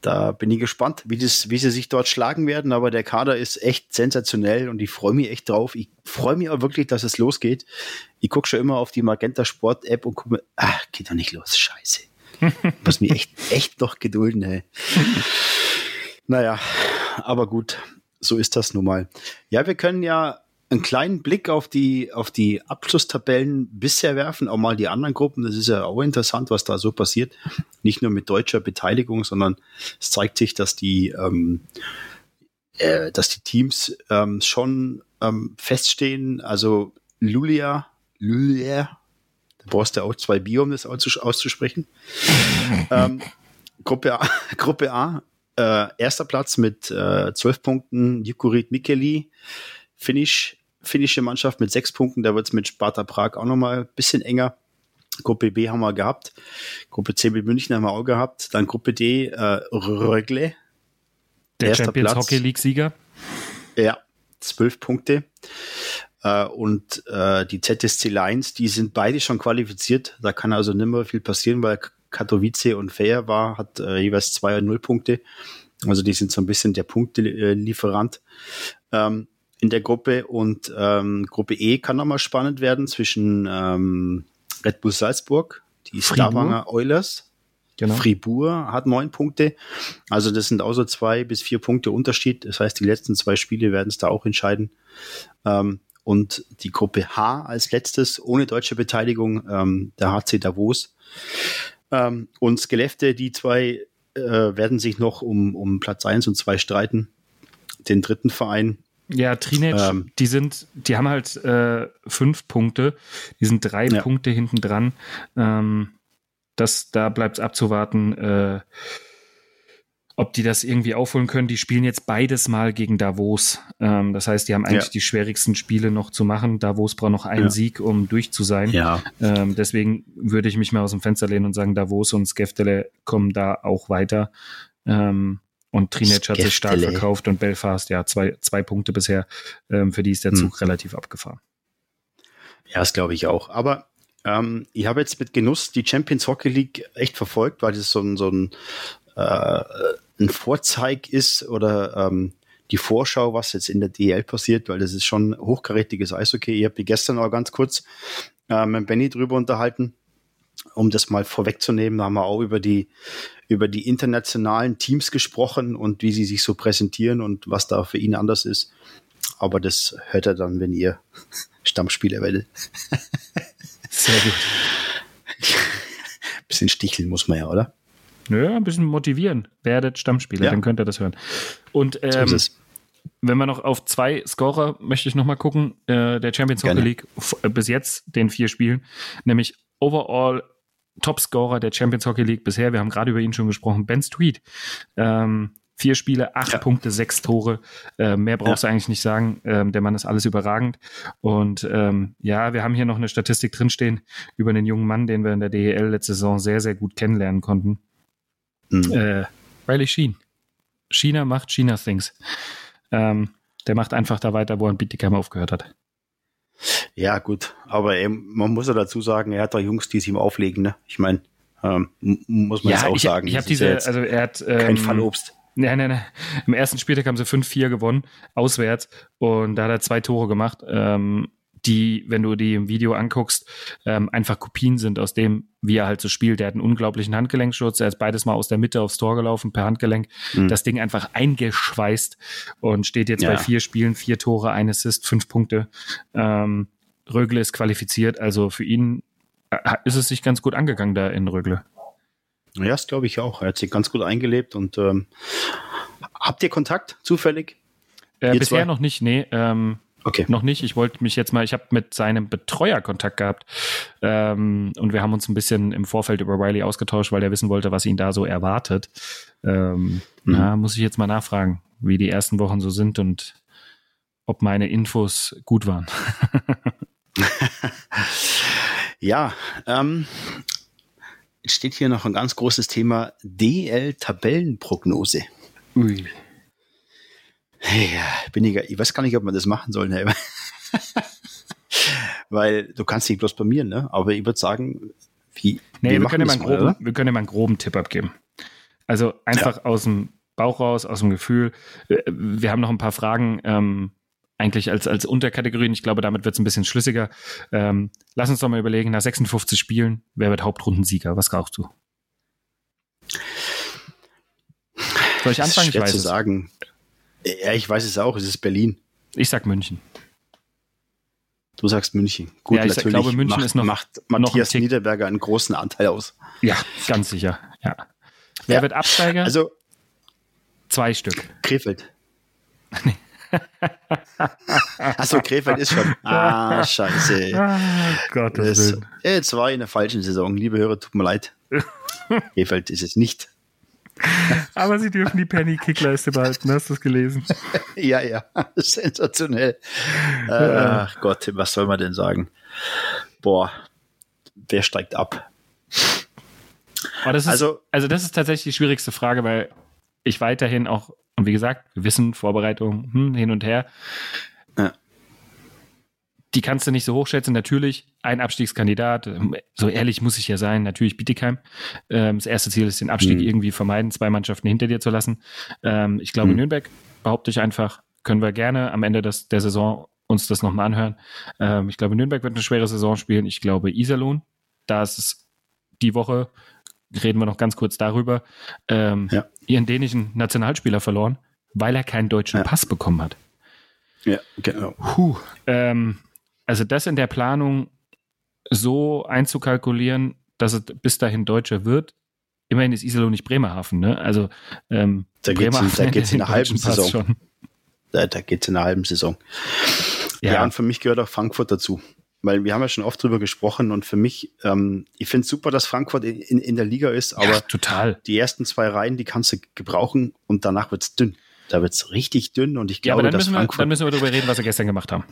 da bin ich gespannt, wie, das, wie sie sich dort schlagen werden. Aber der Kader ist echt sensationell und ich freue mich echt drauf. Ich freue mich auch wirklich, dass es losgeht. Ich gucke schon immer auf die Magenta Sport App und gucke mir, ach, geht doch nicht los, scheiße. *laughs* Muss mich echt, echt noch gedulden, ey. naja, aber gut, so ist das nun mal. Ja, wir können ja einen kleinen Blick auf die, auf die Abschlusstabellen bisher werfen, auch mal die anderen Gruppen. Das ist ja auch interessant, was da so passiert. Nicht nur mit deutscher Beteiligung, sondern es zeigt sich, dass die, ähm, äh, dass die Teams ähm, schon ähm, feststehen. Also Lulia, Lulia, da brauchst du auch zwei Bier, um das auszusprechen. *laughs* ähm, Gruppe A, *laughs* Gruppe A äh, erster Platz mit äh, zwölf Punkten, Jukurit Mikeli, Finish, finnische Mannschaft mit sechs Punkten, da wird es mit Sparta Prag auch nochmal ein bisschen enger. Gruppe B haben wir gehabt. Gruppe C mit München haben wir auch gehabt. Dann Gruppe D, äh, Rögle. Der Champions Platz. Hockey League-Sieger. Ja, zwölf Punkte. Äh, und äh, die ZSC Lions, die sind beide schon qualifiziert. Da kann also nicht mehr viel passieren, weil Katowice und Fair war, hat äh, jeweils zwei und null Punkte. Also die sind so ein bisschen der Punktelieferant ähm, in der Gruppe. Und ähm, Gruppe E kann nochmal spannend werden zwischen ähm, Red Bull Salzburg, die Stavanger Oilers, Genau. Fribourg hat neun Punkte. Also das sind auch so zwei bis vier Punkte Unterschied. Das heißt, die letzten zwei Spiele werden es da auch entscheiden. Ähm, und die Gruppe H als letztes ohne deutsche Beteiligung ähm, der HC Davos. Ähm, und Skelefte, die zwei äh, werden sich noch um, um Platz eins und zwei streiten. Den dritten Verein. Ja, Trinec, ähm, die sind, die haben halt äh, fünf Punkte, die sind drei ja. Punkte hinten dran. Ähm, das, da bleibt es abzuwarten. Äh, ob die das irgendwie aufholen können. Die spielen jetzt beides mal gegen Davos. Ähm, das heißt, die haben eigentlich ja. die schwierigsten Spiele noch zu machen. Davos braucht noch einen ja. Sieg, um durch zu sein. Ja. Ähm, deswegen würde ich mich mal aus dem Fenster lehnen und sagen, Davos und Skeftele kommen da auch weiter. Ähm, und Trinec hat sich stark verkauft und Belfast, ja, zwei, zwei Punkte bisher. Ähm, für die ist der Zug hm. relativ abgefahren. Ja, das glaube ich auch. Aber ähm, ich habe jetzt mit Genuss die Champions Hockey League echt verfolgt, weil das so ein, so ein äh, ein Vorzeig ist oder ähm, die Vorschau, was jetzt in der DL passiert, weil das ist schon hochkarätiges Eishockey. Ich habe die gestern auch ganz kurz äh, mit Benny drüber unterhalten, um das mal vorwegzunehmen. Da haben wir auch über die über die internationalen Teams gesprochen und wie sie sich so präsentieren und was da für ihn anders ist. Aber das hört er dann, wenn ihr *laughs* Stammspieler werdet. Sehr gut. *laughs* Bisschen sticheln muss man ja, oder? Nö, ein bisschen motivieren. Werdet Stammspieler, ja. dann könnt ihr das hören. Und ähm, so wenn wir noch auf zwei Scorer möchte ich noch mal gucken, äh, der Champions Hockey League äh, bis jetzt den vier Spielen, nämlich overall Topscorer der Champions Hockey League bisher. Wir haben gerade über ihn schon gesprochen. Ben Street. Ähm, vier Spiele, acht ja. Punkte, sechs Tore. Äh, mehr brauchst ja. du eigentlich nicht sagen. Ähm, der Mann ist alles überragend. Und ähm, ja, wir haben hier noch eine Statistik drinstehen über den jungen Mann, den wir in der DEL letzte Saison sehr, sehr gut kennenlernen konnten. Mhm. Äh, Riley Sheen. China macht China Things. Ähm, der macht einfach da weiter, wo er in Bietigheim aufgehört hat. Ja, gut. Aber eben, man muss ja dazu sagen, er hat da Jungs, die es ihm auflegen. Ne? Ich meine, ähm, muss man ja, jetzt auch ich, sagen. Ich habe diese, ja also er hat ähm, kein Fallobst. Nein, nein, nein. Im ersten Spieltag haben sie 5-4 gewonnen, auswärts. Und da hat er zwei Tore gemacht. Ähm, die, wenn du die im Video anguckst, ähm, einfach Kopien sind aus dem, wie er halt so spielt. Der hat einen unglaublichen Handgelenkschutz. Er ist beides mal aus der Mitte aufs Tor gelaufen per Handgelenk. Mhm. Das Ding einfach eingeschweißt und steht jetzt ja. bei vier Spielen, vier Tore, ein Assist, fünf Punkte. Ähm, Rögle ist qualifiziert. Also für ihn äh, ist es sich ganz gut angegangen da in Rögle. Ja, das glaube ich auch. Er hat sich ganz gut eingelebt und ähm, habt ihr Kontakt zufällig? Äh, bisher zwei? noch nicht, nee. Ähm, Okay. Noch nicht. Ich wollte mich jetzt mal, ich habe mit seinem Betreuer Kontakt gehabt ähm, und wir haben uns ein bisschen im Vorfeld über Riley ausgetauscht, weil er wissen wollte, was ihn da so erwartet. Ähm, mhm. Na, muss ich jetzt mal nachfragen, wie die ersten Wochen so sind und ob meine Infos gut waren. *laughs* ja, ähm, steht hier noch ein ganz großes Thema DL-Tabellenprognose. Ui. Ja, bin ich, ich weiß gar nicht, ob man das machen soll. Ne? *laughs* Weil du kannst nicht bloß bei mir, ne? Aber ich würde sagen, wie. Nee, wir, wir können, mal groben, wir können mal einen groben Tipp abgeben. Also einfach ja. aus dem Bauch raus, aus dem Gefühl. Äh, wir haben noch ein paar Fragen, ähm, eigentlich als, als Unterkategorien. Ich glaube, damit wird es ein bisschen schlüssiger. Ähm, lass uns doch mal überlegen, nach 56 Spielen, wer wird Hauptrundensieger? Was brauchst du? Soll ich anfangen? Ich weiß zu es. sagen. Ja, ich weiß es auch. Es ist Berlin. Ich sag München. Du sagst München. Gut, ja, ich natürlich glaube, München macht, ist noch, macht Matthias noch Niederberger einen großen Anteil aus. Ja, ganz sicher. Ja. Wer ja. wird Absteiger? Also zwei Stück. Krefeld. *laughs* Achso, Krefeld ist schon. Ah, scheiße. Ah, Gottes Willen. Jetzt war ich in der falschen Saison. Liebe Hörer, tut mir leid. *laughs* Krefeld ist es nicht. *laughs* Aber sie dürfen die Penny Kickleiste behalten. Hast du es gelesen? *laughs* ja, ja. *laughs* Sensationell. Ach Gott, was soll man denn sagen? Boah, wer steigt ab? Das ist, also, also, das ist tatsächlich die schwierigste Frage, weil ich weiterhin auch, und wie gesagt, Wissen, Vorbereitung, hm, hin und her. Ja die kannst du nicht so hochschätzen. Natürlich ein Abstiegskandidat, ähm, so ehrlich muss ich ja sein, natürlich Bietigheim. Ähm, das erste Ziel ist, den Abstieg mhm. irgendwie vermeiden, zwei Mannschaften hinter dir zu lassen. Ähm, ich glaube, mhm. Nürnberg, behaupte ich einfach, können wir gerne am Ende des, der Saison uns das nochmal anhören. ich glaube, Nürnberg wird eine schwere Saison spielen. Ich glaube, Iserlohn, da ist es die Woche, reden wir noch ganz kurz darüber, ja. ihren dänischen Nationalspieler verloren, weil er keinen deutschen ja. Pass bekommen hat. Ja, genau. Puh, ähm, also das in der Planung so einzukalkulieren, dass es bis dahin Deutscher wird. Immerhin ist Iserlohn nicht Bremerhaven, ne? Also ähm, da geht es in, geht's in *laughs* einer halben Saison. Schon. Da, da geht es in einer halben Saison. Ja. ja, und für mich gehört auch Frankfurt dazu. Weil wir haben ja schon oft drüber gesprochen und für mich, ähm, ich finde es super, dass Frankfurt in, in, in der Liga ist, aber ja, total. die ersten zwei Reihen, die kannst du gebrauchen und danach wird es dünn. Da wird es richtig dünn und ich glaube, ja, dass Frankfurt. Wir, dann müssen wir darüber reden, was sie gestern gemacht haben.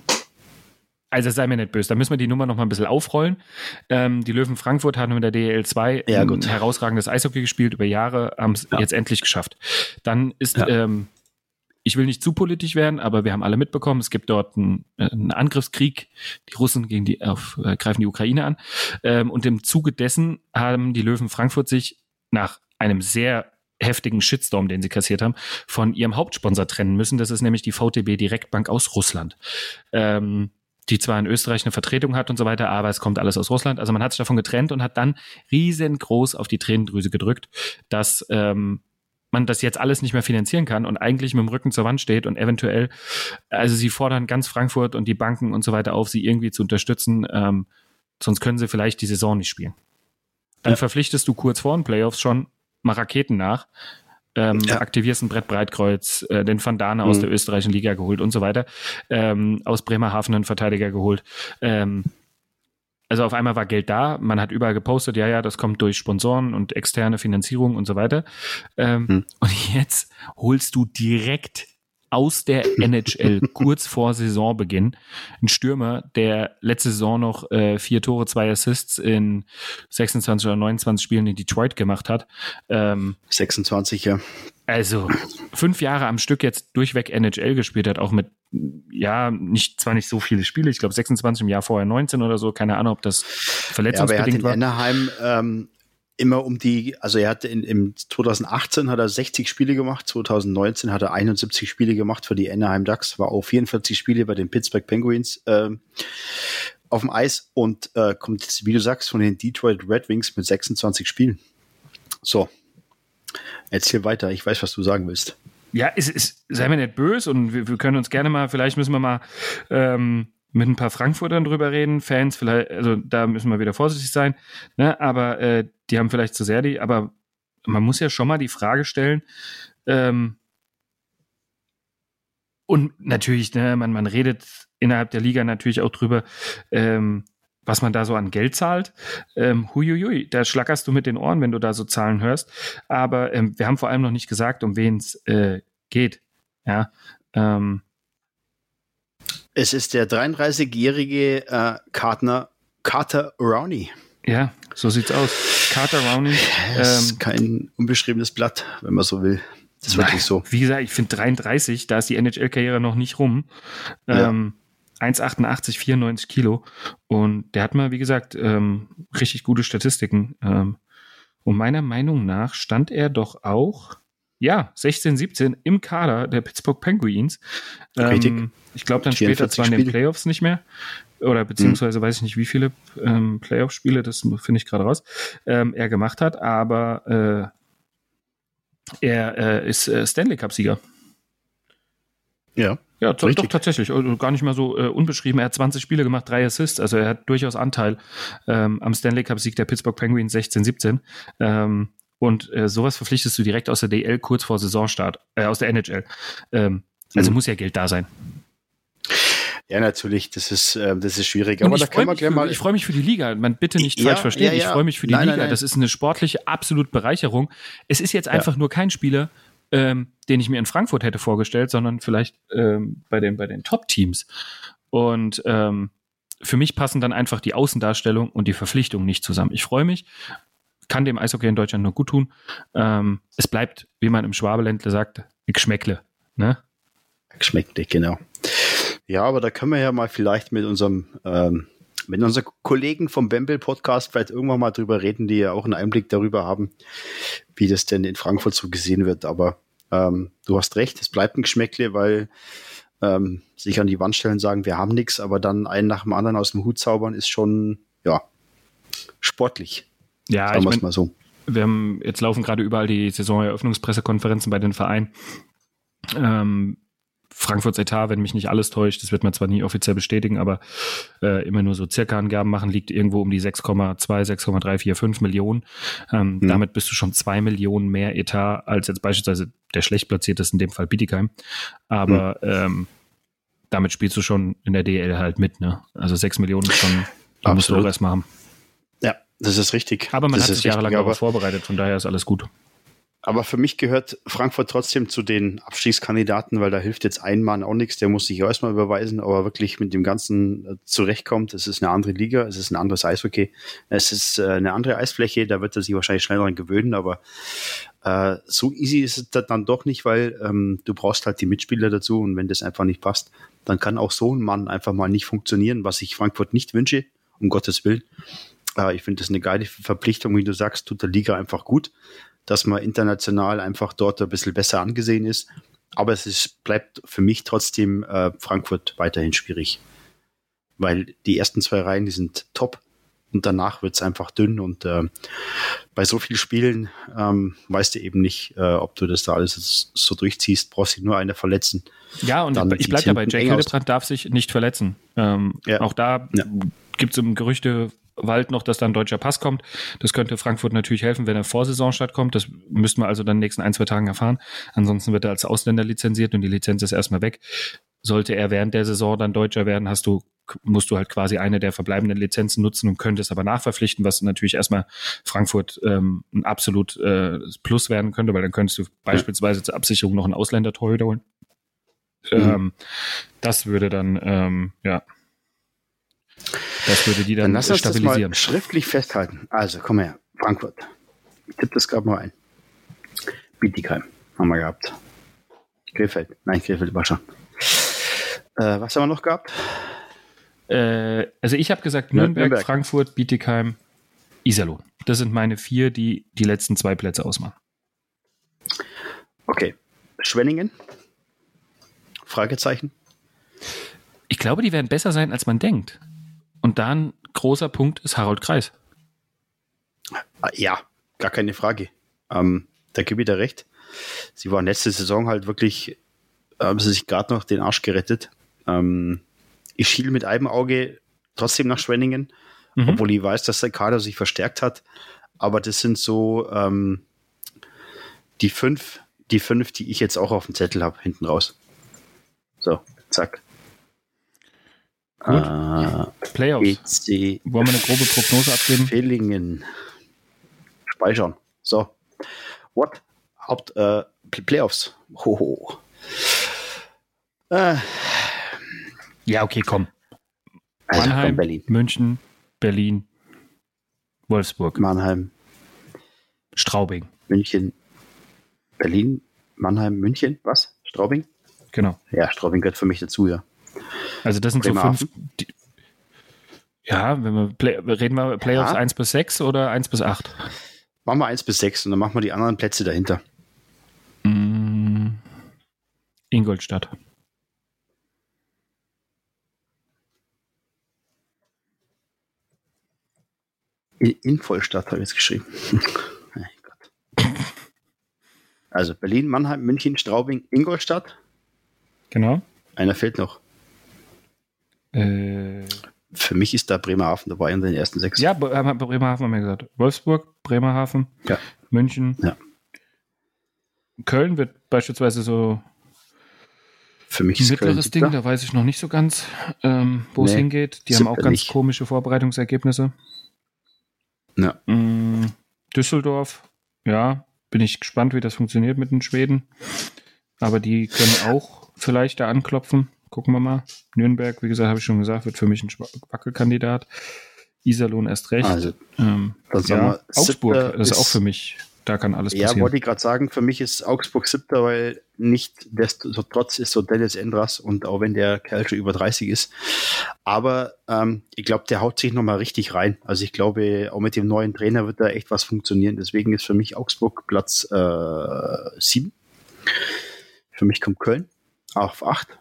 Also sei mir nicht böse, da müssen wir die Nummer noch mal ein bisschen aufrollen. Ähm, die Löwen Frankfurt haben in der DL 2 ja, ein herausragendes Eishockey gespielt über Jahre, haben es ja. jetzt endlich geschafft. Dann ist, ja. ähm, ich will nicht zu politisch werden, aber wir haben alle mitbekommen, es gibt dort einen, einen Angriffskrieg. Die Russen gegen die, auf, äh, greifen die Ukraine an. Ähm, und im Zuge dessen haben die Löwen Frankfurt sich nach einem sehr heftigen Shitstorm, den sie kassiert haben, von ihrem Hauptsponsor trennen müssen. Das ist nämlich die VTB Direktbank aus Russland. Ähm, die zwar in Österreich eine Vertretung hat und so weiter, aber es kommt alles aus Russland. Also man hat sich davon getrennt und hat dann riesengroß auf die Tränendrüse gedrückt, dass ähm, man das jetzt alles nicht mehr finanzieren kann und eigentlich mit dem Rücken zur Wand steht und eventuell, also sie fordern ganz Frankfurt und die Banken und so weiter auf, sie irgendwie zu unterstützen, ähm, sonst können sie vielleicht die Saison nicht spielen. Dann ja. verpflichtest du kurz vor den Playoffs schon mal Raketen nach, ähm, ja. aktivierst ein Brett Breitkreuz, äh, den Van Dane mhm. aus der österreichischen Liga geholt und so weiter, ähm, aus Bremerhaven einen Verteidiger geholt. Ähm, also auf einmal war Geld da, man hat überall gepostet, ja, ja, das kommt durch Sponsoren und externe Finanzierung und so weiter. Ähm, hm. Und jetzt holst du direkt aus der NHL *laughs* kurz vor Saisonbeginn. Ein Stürmer, der letzte Saison noch äh, vier Tore, zwei Assists in 26 oder 29 Spielen in Detroit gemacht hat. Ähm, 26, ja. Also fünf Jahre am Stück jetzt durchweg NHL gespielt hat, auch mit, ja, nicht zwar nicht so viele Spiele, ich glaube 26 im Jahr vorher 19 oder so, keine Ahnung, ob das verletzungsbedingt ja, aber er hat in war. Anaheim ähm, immer um die, also er hat in, im 2018 hat er 60 Spiele gemacht, 2019 hat er 71 Spiele gemacht für die Anaheim Ducks, war auch 44 Spiele bei den Pittsburgh Penguins äh, auf dem Eis und äh, kommt wie du sagst, von den Detroit Red Wings mit 26 Spielen. So, erzähl weiter, ich weiß, was du sagen willst. Ja, es ist, sei mir nicht böse und wir, wir können uns gerne mal, vielleicht müssen wir mal ähm, mit ein paar Frankfurtern drüber reden, Fans, vielleicht, also da müssen wir wieder vorsichtig sein, ne? aber äh, die haben vielleicht zu sehr die, aber man muss ja schon mal die Frage stellen, ähm, und natürlich, ne, man, man redet innerhalb der Liga natürlich auch drüber, ähm, was man da so an Geld zahlt. Ähm, huiuiui, da schlackerst du mit den Ohren, wenn du da so Zahlen hörst. Aber ähm, wir haben vor allem noch nicht gesagt, um wen es äh, geht. Ja, ähm, es ist der 33-jährige äh, Kartner Carter Rowney. Ja, so sieht's aus. Carter Rowney. Das ist ähm, kein unbeschriebenes Blatt, wenn man so will. Das ist wirklich so. Wie gesagt, ich finde 33, da ist die NHL-Karriere noch nicht rum. Ähm, ja. 1,88, 94 Kilo. Und der hat mal, wie gesagt, ähm, richtig gute Statistiken. Ähm, und meiner Meinung nach stand er doch auch ja, 16, 17 im Kader der Pittsburgh Penguins. Richtig. Ähm, ich glaube dann später zwar in den Playoffs nicht mehr. Oder beziehungsweise mhm. weiß ich nicht, wie viele ähm, Playoff-Spiele, das finde ich gerade raus, ähm, er gemacht hat, aber äh, er äh, ist äh, Stanley Cup-Sieger. Ja. Ja, doch, doch tatsächlich. Also gar nicht mal so äh, unbeschrieben. Er hat 20 Spiele gemacht, drei Assists. Also er hat durchaus Anteil ähm, am Stanley Cup-Sieg der Pittsburgh Penguins 16-17. Ähm, und äh, sowas verpflichtest du direkt aus der DL kurz vor Saisonstart, äh, aus der NHL. Ähm, also mhm. muss ja Geld da sein. Ja, natürlich, das ist, äh, das ist schwierig. Aber da kann man gerne mal. Ich freue mich für die Liga. Man bitte nicht ja, falsch verstehen. Ja, ja. Ich freue mich für die nein, Liga. Nein, nein. Das ist eine sportliche absolut Bereicherung. Es ist jetzt einfach nur kein Spieler, ähm, den ich mir in Frankfurt hätte vorgestellt, sondern vielleicht ähm, bei den, bei den Top-Teams. Und ähm, für mich passen dann einfach die Außendarstellung und die Verpflichtung nicht zusammen. Ich freue mich kann dem Eishockey in Deutschland nur gut tun. Ähm, es bleibt, wie man im Schwabeländle sagt, Geschmäckle. Ne? Geschmäckle, genau. Ja, aber da können wir ja mal vielleicht mit unserem ähm, mit unseren Kollegen vom Bembel Podcast vielleicht irgendwann mal drüber reden, die ja auch einen Einblick darüber haben, wie das denn in Frankfurt so gesehen wird. Aber ähm, du hast recht, es bleibt ein Geschmäckle, weil ähm, sich an die Wand stellen sagen, wir haben nichts, aber dann einen nach dem anderen aus dem Hut zaubern, ist schon ja sportlich. Ja, Sagen ich mein, mal so. Wir haben, jetzt laufen gerade überall die Saisoneröffnungspressekonferenzen bei den Vereinen. Ähm, Frankfurts Etat, wenn mich nicht alles täuscht, das wird man zwar nie offiziell bestätigen, aber äh, immer nur so circa Angaben machen, liegt irgendwo um die 6,2, 6,345 Millionen. Ähm, hm. Damit bist du schon zwei Millionen mehr Etat als jetzt beispielsweise der schlecht platziert ist, in dem Fall Bietigheim. Aber hm. ähm, damit spielst du schon in der DL halt mit, ne? Also sechs Millionen schon, musst du auch erst machen. Das ist richtig. Aber man das hat sich jahrelang darauf vorbereitet, von daher ist alles gut. Aber für mich gehört Frankfurt trotzdem zu den Abstiegskandidaten, weil da hilft jetzt ein Mann auch nichts. Der muss sich erstmal überweisen, ob er wirklich mit dem Ganzen äh, zurechtkommt. Es ist eine andere Liga, es ist ein anderes Eishockey, es ist äh, eine andere Eisfläche, da wird er sich wahrscheinlich schnell daran gewöhnen, aber äh, so easy ist es dann doch nicht, weil ähm, du brauchst halt die Mitspieler dazu und wenn das einfach nicht passt, dann kann auch so ein Mann einfach mal nicht funktionieren, was ich Frankfurt nicht wünsche, um Gottes Willen. Äh, ich finde das eine geile Verpflichtung, wie du sagst, tut der Liga einfach gut, dass man international einfach dort ein bisschen besser angesehen ist. Aber es ist, bleibt für mich trotzdem äh, Frankfurt weiterhin schwierig. Weil die ersten zwei Reihen, die sind top und danach wird es einfach dünn und äh, bei so vielen Spielen ähm, weißt du eben nicht, äh, ob du das da alles so durchziehst, brauchst du nur eine verletzen. Ja, und Dann ich bleibe dabei, Jake Hildebrand darf sich nicht verletzen. Ähm, ja. Auch da ja. gibt es im Gerüchtewald noch, dass da ein deutscher Pass kommt. Das könnte Frankfurt natürlich helfen, wenn er vor Saison stattkommt. Das müssten wir also dann in den nächsten ein, zwei Tagen erfahren. Ansonsten wird er als Ausländer lizenziert und die Lizenz ist erstmal weg. Sollte er während der Saison dann Deutscher werden, hast du musst du halt quasi eine der verbleibenden Lizenzen nutzen und könntest aber nachverpflichten, was natürlich erstmal Frankfurt ähm, ein absolut äh, Plus werden könnte, weil dann könntest du beispielsweise zur Absicherung noch einen Ausländer-Torhüter holen. Mhm. Ähm, das würde dann, ähm, ja, das würde die dann, dann lass uns stabilisieren. Das mal schriftlich festhalten. Also, komm her, Frankfurt. Ich tippe das gerade mal ein. Bietigheim haben wir gehabt. Krefeld. Nein, Krefeld war schon. Äh, was haben wir noch gehabt? Äh, also ich habe gesagt Nürnberg, Nürnberg, Frankfurt, Bietigheim, Iserlohn. Das sind meine vier, die die letzten zwei Plätze ausmachen. Okay. Schwenningen? Fragezeichen. Ich glaube, die werden besser sein, als man denkt. Und da ein großer Punkt ist Harold Kreis. Ja, gar keine Frage. Ähm, da gebe ich dir recht. Sie waren letzte Saison halt wirklich, haben sie sich gerade noch den Arsch gerettet. Ähm, ich schiele mit einem Auge trotzdem nach Schwenningen, mhm. obwohl ich weiß, dass der Kader sich verstärkt hat. Aber das sind so ähm, die fünf, die fünf, die ich jetzt auch auf dem Zettel habe, hinten raus. So, zack. Gut. Äh, Playoffs. EC Wollen wir eine grobe Prognose abgeben? Villingen. Speichern. So. What? Haupt, äh, Playoffs. Hoho. Äh, ja, okay, komm. Also Mannheim, Berlin. München, Berlin, Wolfsburg. Mannheim. Straubing. München, Berlin, Mannheim, München, was? Straubing? Genau. Ja, Straubing gehört für mich dazu, ja. Also das sind so fünf. Die, ja, wenn wir Play, reden wir Playoffs ja. 1 bis 6 oder 1 bis 8? Machen wir 1 bis 6 und dann machen wir die anderen Plätze dahinter. Mm, Ingolstadt. In Vollstadt habe ich jetzt geschrieben. *laughs* also Berlin, Mannheim, München, Straubing, Ingolstadt. Genau. Einer fehlt noch. Äh, Für mich ist da Bremerhaven dabei in den ersten sechs. Ja, Bremerhaven haben wir gesagt. Wolfsburg, Bremerhaven, ja. München. Ja. Köln wird beispielsweise so für mich ein mittleres Ding, da weiß ich noch nicht so ganz, ähm, wo nee, es hingeht. Die haben auch ganz nicht. komische Vorbereitungsergebnisse. Ja. Mm, Düsseldorf, ja, bin ich gespannt, wie das funktioniert mit den Schweden. Aber die können auch vielleicht da anklopfen. Gucken wir mal. Nürnberg, wie gesagt, habe ich schon gesagt, wird für mich ein Wackelkandidat. Iserlohn erst recht. Also, ähm, ja, Augsburg, das ist auch für mich da kann alles passieren. Ja, wollte ich gerade sagen, für mich ist Augsburg siebter, weil nicht desto trotz ist so Dennis Endras und auch wenn der Kerl schon über 30 ist. Aber ähm, ich glaube, der haut sich nochmal richtig rein. Also ich glaube, auch mit dem neuen Trainer wird da echt was funktionieren. Deswegen ist für mich Augsburg Platz äh, sieben. Für mich kommt Köln auf acht.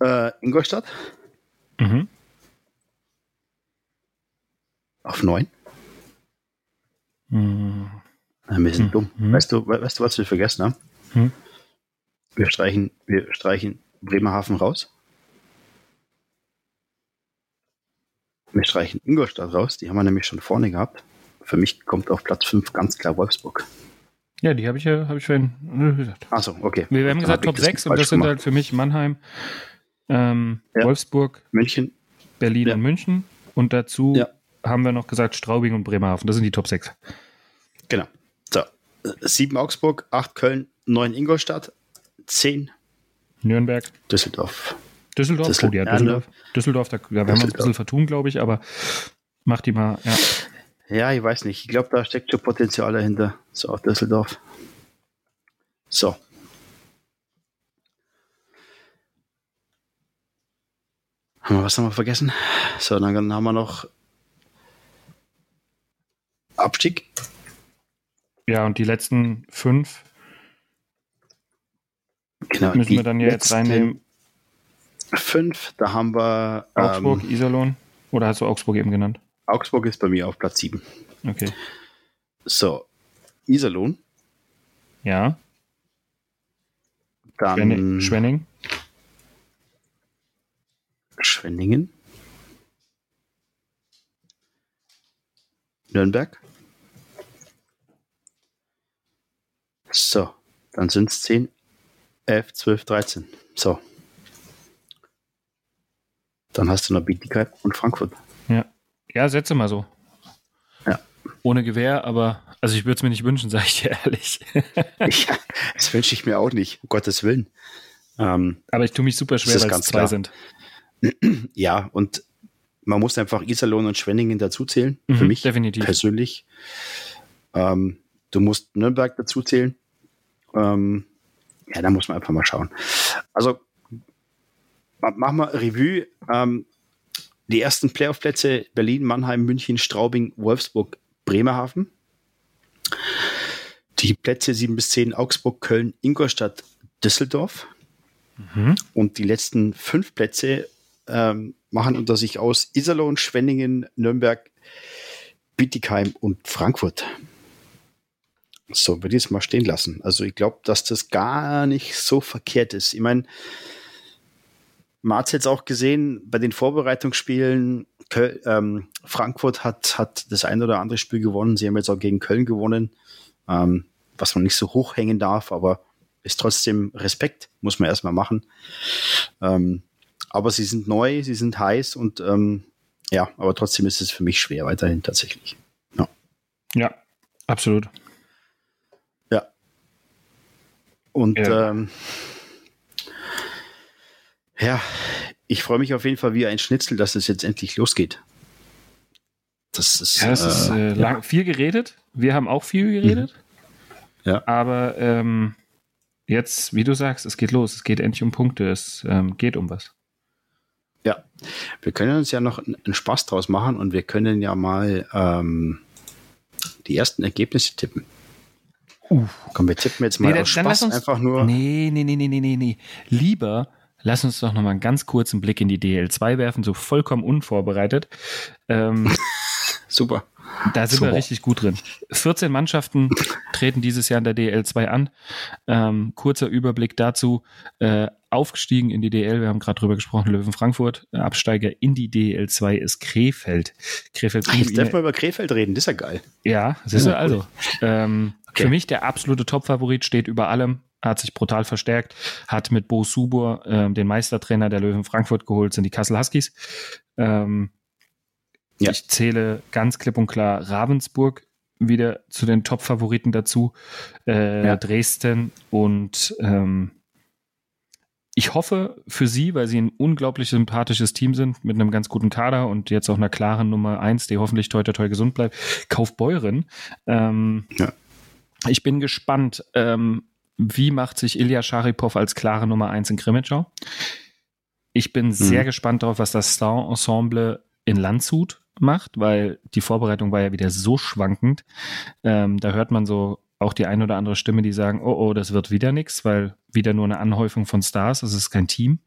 Äh, Ingolstadt. Mhm. Auf neun. Mhm. Wir sind mhm. dumm. Weißt du, weißt du, was wir vergessen haben? Mhm. Wir streichen, wir streichen Bremerhaven raus. Wir streichen Ingolstadt raus, die haben wir nämlich schon vorne gehabt. Für mich kommt auf Platz 5 ganz klar Wolfsburg. Ja, die habe ich ja, habe ich vorhin gesagt. Achso, okay. Wir haben gesagt Top 6 und das sind halt für mich Mannheim, ähm, ja. Wolfsburg, München, Berlin ja. und München. Und dazu ja. haben wir noch gesagt Straubing und Bremerhaven. Das sind die Top 6. Genau. So. 7 Augsburg, 8 Köln, 9 Ingolstadt, 10 Nürnberg, Düsseldorf. Düsseldorf, Düsseldorf, oh, ja, Düsseldorf, Düsseldorf, da, da werden wir uns ein bisschen vertun, glaube ich, aber mach die mal, ja. Ja, ich weiß nicht. Ich glaube, da steckt schon Potenzial dahinter. So, Düsseldorf. So. Haben wir was wir vergessen? So, dann haben wir noch Abstieg. Ja, und die letzten fünf genau, müssen wir dann ja jetzt reinnehmen. Fünf, da haben wir Augsburg, ähm, Iserlohn. Oder hast du Augsburg eben genannt? Augsburg ist bei mir auf Platz 7. Okay. So, Iserlohn. Ja. Dann Schwenning. Schwenningen. Nürnberg. So, dann sind es 10, 11, 12, 13. So. Dann hast du noch Bietigheim und Frankfurt. Ja. Ja, setze mal so. Ja. Ohne Gewehr, aber also ich würde es mir nicht wünschen, *laughs* sage ich dir ehrlich. *laughs* ja, das wünsche ich mir auch nicht, um Gottes Willen. Ähm, aber ich tue mich super schwer, weil es zwei klar. sind. Ja, und man muss einfach Iserlohn und Schwenningen dazuzählen. Mhm, für mich definitiv. persönlich. Ähm, du musst Nürnberg dazuzählen. Ähm, ja, da muss man einfach mal schauen. Also machen wir Revue. Ähm, die ersten Playoff-Plätze Berlin, Mannheim, München, Straubing, Wolfsburg, Bremerhaven. Die Plätze 7 bis 10 Augsburg, Köln, Ingolstadt, Düsseldorf. Mhm. Und die letzten fünf Plätze ähm, machen unter sich aus Iserlohn, Schwenningen, Nürnberg, Bietigheim und Frankfurt. So, würde ich es mal stehen lassen. Also ich glaube, dass das gar nicht so verkehrt ist. Ich meine, man hat es jetzt auch gesehen bei den Vorbereitungsspielen. Köl ähm, Frankfurt hat, hat das ein oder andere Spiel gewonnen. Sie haben jetzt auch gegen Köln gewonnen, ähm, was man nicht so hoch hängen darf, aber ist trotzdem Respekt, muss man erstmal machen. Ähm, aber sie sind neu, sie sind heiß und ähm, ja, aber trotzdem ist es für mich schwer weiterhin tatsächlich. Ja, ja absolut. Ja. Und ja, ähm, ja ich freue mich auf jeden Fall wie ein Schnitzel, dass es jetzt endlich losgeht. Das ist, ja, das äh, ist äh, lang, viel geredet. Wir haben auch viel geredet. Mhm. Ja. Aber ähm, jetzt, wie du sagst, es geht los. Es geht endlich um Punkte. Es ähm, geht um was. Ja, wir können uns ja noch einen Spaß draus machen und wir können ja mal ähm, die ersten Ergebnisse tippen. Uh. Komm, wir tippen jetzt mal nee, aus Spaß uns, einfach nur. Nee, nee, nee, nee, nee, nee. Lieber lass uns doch noch mal einen ganz kurzen Blick in die DL2 werfen, so vollkommen unvorbereitet. Ähm, *laughs* Super. Da sind Super. wir richtig gut drin. 14 Mannschaften treten dieses Jahr in der DL2 an. Ähm, kurzer Überblick dazu. Äh, aufgestiegen in die DL, wir haben gerade drüber gesprochen, Löwen Frankfurt. Absteiger in die DL2 ist Krefeld. Krefeld Ach, jetzt dürfen wir über Krefeld reden, das ist ja geil. Ja, das ist ja also. Ähm, okay. Für mich der absolute Topfavorit steht über allem hat sich brutal verstärkt, hat mit Bo Subur äh, den Meistertrainer der Löwen Frankfurt geholt, sind die Kassel Huskies. Ähm, ja. Ich zähle ganz klipp und klar Ravensburg wieder zu den Top-Favoriten dazu, äh, ja. Dresden und ähm, ich hoffe für sie, weil sie ein unglaublich sympathisches Team sind, mit einem ganz guten Kader und jetzt auch einer klaren Nummer eins, die hoffentlich toi toi toi gesund bleibt, Kaufbeuren. Ähm, ja. Ich bin gespannt, ähm, wie macht sich Ilya Sharipov als klare Nummer eins in Krimitschau. Ich bin mhm. sehr gespannt darauf, was das Star-Ensemble in Landshut macht, weil die Vorbereitung war ja wieder so schwankend. Ähm, da hört man so auch die ein oder andere Stimme, die sagen, oh, oh, das wird wieder nichts, weil wieder nur eine Anhäufung von Stars, das ist kein Team.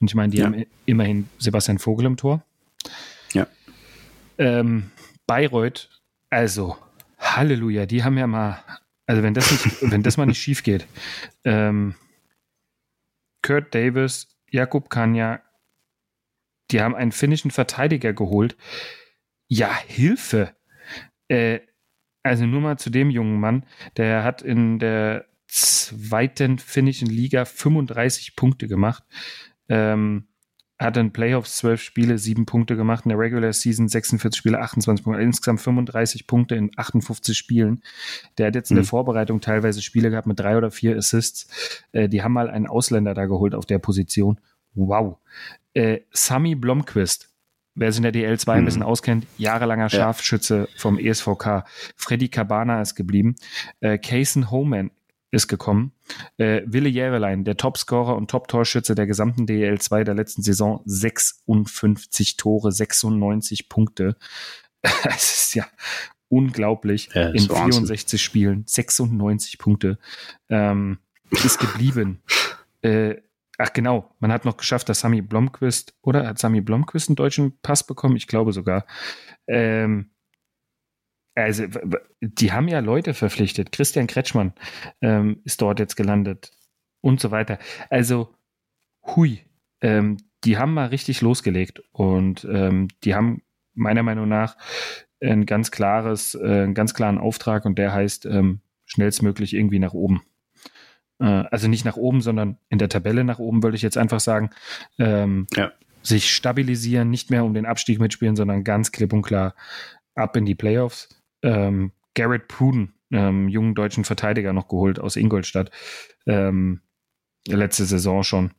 Und ich meine, die ja. haben immerhin Sebastian Vogel im Tor. Ja. Ähm, Bayreuth, also, Halleluja, die haben ja mal, also wenn das nicht, *laughs* wenn das mal nicht schief geht, ähm, Kurt Davis, Jakub Kanya, die haben einen finnischen Verteidiger geholt. Ja, Hilfe. Äh, also nur mal zu dem jungen Mann, der hat in der zweiten finnischen Liga 35 Punkte gemacht. Ähm, hat in Playoffs 12 Spiele, 7 Punkte gemacht, in der Regular Season 46 Spiele, 28 Punkte, insgesamt 35 Punkte in 58 Spielen. Der hat jetzt in der mhm. Vorbereitung teilweise Spiele gehabt mit drei oder vier Assists. Äh, die haben mal einen Ausländer da geholt auf der Position. Wow. Äh, Sami Blomqvist, wer sich in der DL2 mhm. ein bisschen auskennt, jahrelanger Scharfschütze ja. vom ESVK. Freddy Cabana ist geblieben. Äh, Cason Homan ist gekommen. Äh, Wille Jährelein, der Topscorer und Top-Torschütze der gesamten DL2 der letzten Saison, 56 Tore, 96 Punkte. *laughs* Es ist ja unglaublich. Ja, in 64 Wahnsinn. Spielen 96 Punkte. Ähm, ist geblieben. *laughs* äh, ach genau, man hat noch geschafft, dass Sami Blomqvist, oder hat Sami Blomqvist einen deutschen Pass bekommen? Ich glaube sogar. Ähm, also, die haben ja Leute verpflichtet. Christian Kretschmann ähm, ist dort jetzt gelandet und so weiter. Also, hui, ähm, die haben mal richtig losgelegt und ähm, die haben meiner Meinung nach ein ganz klares, äh, einen ganz klaren Auftrag und der heißt ähm, schnellstmöglich irgendwie nach oben. Äh, also nicht nach oben, sondern in der Tabelle nach oben, würde ich jetzt einfach sagen. Ähm, ja. Sich stabilisieren, nicht mehr um den Abstieg mitspielen, sondern ganz klipp und klar ab in die Playoffs. Ähm, Garrett Pruden, ähm, jungen deutschen Verteidiger noch geholt aus Ingolstadt. Ähm, letzte Saison schon.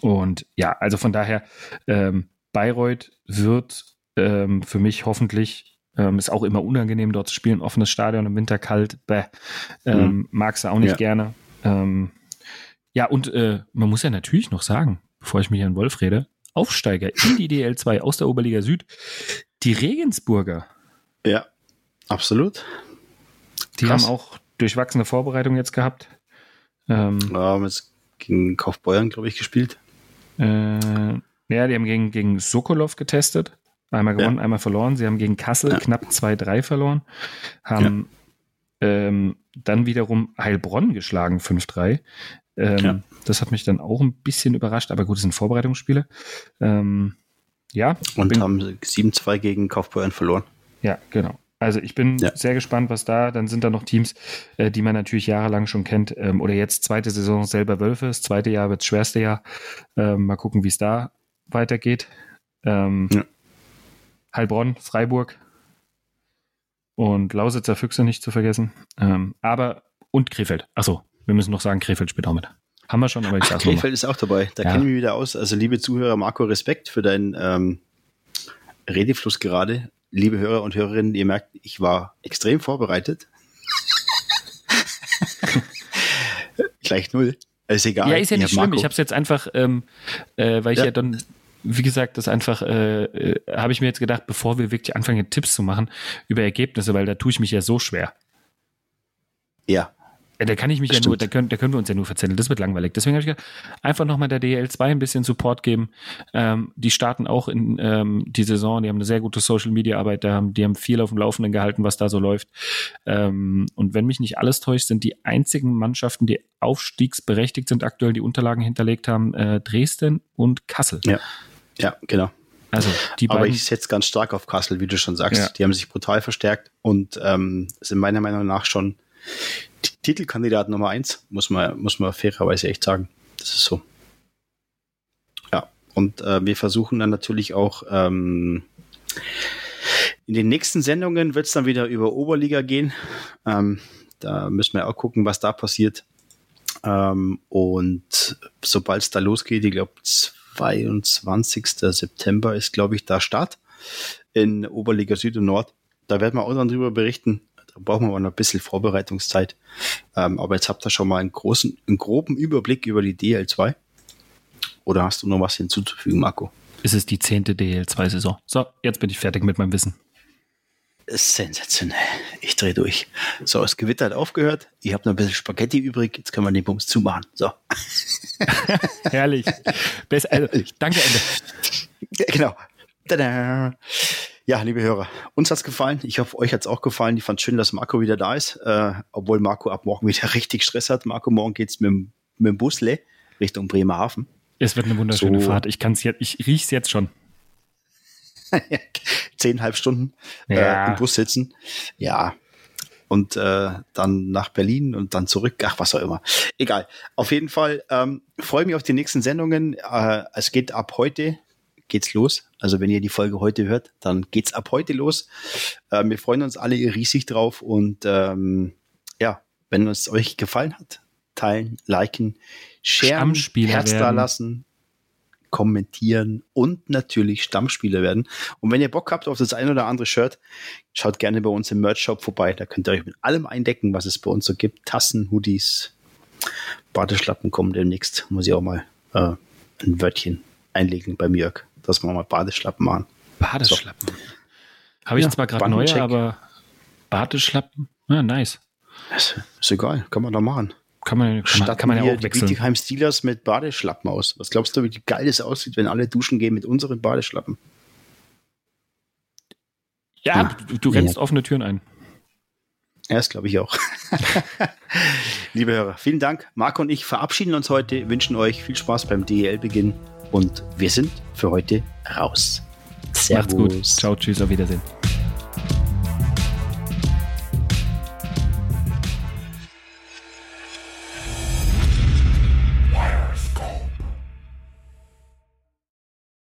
Und ja, also von daher, ähm, Bayreuth wird ähm, für mich hoffentlich, ähm, ist auch immer unangenehm dort zu spielen, offenes Stadion im Winter kalt, bäh, ähm, mhm. magst du auch nicht ja. gerne. Ähm, ja, und äh, man muss ja natürlich noch sagen, bevor ich mich an Wolf rede, Aufsteiger in die DL2 aus der Oberliga Süd, die Regensburger. Ja, absolut. Die Krass. haben auch durchwachsene Vorbereitung jetzt gehabt. Ähm, ja, haben jetzt gegen Kaufbeuern, glaube ich, gespielt. Äh, ja, die haben gegen, gegen Sokolov getestet. Einmal gewonnen, ja. einmal verloren. Sie haben gegen Kassel ja. knapp 2-3 verloren. Haben ja. ähm, dann wiederum Heilbronn geschlagen, 5-3. Ähm, das hat mich dann auch ein bisschen überrascht, aber gut, es sind Vorbereitungsspiele. Ähm, ja. Und bin, haben 7-2 gegen Kaufbeuren verloren. Ja, genau. Also ich bin ja. sehr gespannt, was da, dann sind da noch Teams, äh, die man natürlich jahrelang schon kennt, ähm, oder jetzt zweite Saison selber Wölfe, das zweite Jahr wird das schwerste Jahr. Ähm, mal gucken, wie es da weitergeht. Ähm, ja. Heilbronn, Freiburg und Lausitzer Füchse nicht zu vergessen. Ähm, aber und Krefeld. Achso, wir müssen noch sagen, Krefeld spielt auch mit. Haben wir schon, aber ich sag's Krefeld mal. ist auch dabei. Da ja. kennen wir wieder aus. Also liebe Zuhörer, Marco, Respekt für deinen ähm, Redefluss gerade liebe Hörer und Hörerinnen, ihr merkt, ich war extrem vorbereitet. *laughs* Gleich null. Ist egal. Ja, ist ja nicht schlimm. Marco. Ich habe es jetzt einfach, ähm, äh, weil ich ja. ja dann, wie gesagt, das einfach, äh, äh, habe ich mir jetzt gedacht, bevor wir wirklich anfangen, Tipps zu machen über Ergebnisse, weil da tue ich mich ja so schwer. Ja, ja, da kann ich mich Stimmt. ja nur, da können, da können wir uns ja nur verzetteln. Das wird langweilig. Deswegen habe ich gedacht, einfach nochmal der DL2 ein bisschen Support geben. Ähm, die starten auch in ähm, die Saison. Die haben eine sehr gute Social Media Arbeit. Da haben, die haben viel auf dem Laufenden gehalten, was da so läuft. Ähm, und wenn mich nicht alles täuscht, sind die einzigen Mannschaften, die aufstiegsberechtigt sind, aktuell die Unterlagen hinterlegt haben, äh, Dresden und Kassel. Ja, ja, genau. Also die Aber ich setze ganz stark auf Kassel, wie du schon sagst. Ja. Die haben sich brutal verstärkt und ähm, sind meiner Meinung nach schon Titelkandidat Nummer eins, muss man, muss man fairerweise echt sagen. Das ist so. Ja, und äh, wir versuchen dann natürlich auch ähm, in den nächsten Sendungen wird es dann wieder über Oberliga gehen. Ähm, da müssen wir auch gucken, was da passiert. Ähm, und sobald es da losgeht, ich glaube 22. September ist, glaube ich, da Start in Oberliga Süd und Nord. Da werden wir auch dann drüber berichten, da brauchen wir aber noch ein bisschen Vorbereitungszeit. Ähm, aber jetzt habt ihr schon mal einen großen, einen groben Überblick über die DL2. Oder hast du noch was hinzuzufügen, Marco? Es ist die zehnte DL2-Saison. So, jetzt bin ich fertig mit meinem Wissen. Sensationell. Ich drehe durch. So, das Gewitter hat aufgehört. Ich habe noch ein bisschen Spaghetti übrig. Jetzt können wir den Bums zumachen. So. *laughs* Herrlich. Best, also, danke, Ende. Genau. Tada. Ja, liebe Hörer, uns hat's gefallen. Ich hoffe, euch hat's auch gefallen. Ich fand schön, dass Marco wieder da ist, äh, obwohl Marco ab morgen wieder *laughs* richtig Stress hat. Marco, morgen geht's mit, mit dem Busle Richtung Bremerhaven. Es wird eine wunderschöne so. Fahrt. Ich kann's jetzt, ich riech's jetzt schon. *laughs* Zehnhalb Stunden ja. äh, im Bus sitzen. Ja. Und äh, dann nach Berlin und dann zurück. Ach, was auch immer. Egal. Auf jeden Fall ähm, freue mich auf die nächsten Sendungen. Äh, es geht ab heute geht's los. Also wenn ihr die Folge heute hört, dann geht's ab heute los. Äh, wir freuen uns alle riesig drauf und ähm, ja, wenn es euch gefallen hat, teilen, liken, sharen, Herz da lassen, kommentieren und natürlich Stammspieler werden. Und wenn ihr Bock habt auf das ein oder andere Shirt, schaut gerne bei uns im Merch-Shop vorbei. Da könnt ihr euch mit allem eindecken, was es bei uns so gibt. Tassen, Hoodies, Badeschlappen kommen demnächst. Muss ich auch mal äh, ein Wörtchen einlegen beim Jörg dass wir mal Badeschlappen machen. Badeschlappen. So. Habe ich ja, zwar gerade neue, aber Badeschlappen? Ja, nice. Ist, ist egal, kann man da machen. Kann man, kann man, kann man ja auch wechseln. Die Bietigheim Steelers mit Badeschlappen aus. Was glaubst du, wie geil es aussieht, wenn alle duschen gehen mit unseren Badeschlappen? Ja, ah, du, du rennst ja. offene Türen ein. Ja, das glaube ich auch. *laughs* Liebe Hörer, vielen Dank. Marco und ich verabschieden uns heute, wünschen euch viel Spaß beim DEL-Beginn und wir sind für heute raus. Servus. Macht's gut. Ciao, tschüss, auf Wiedersehen.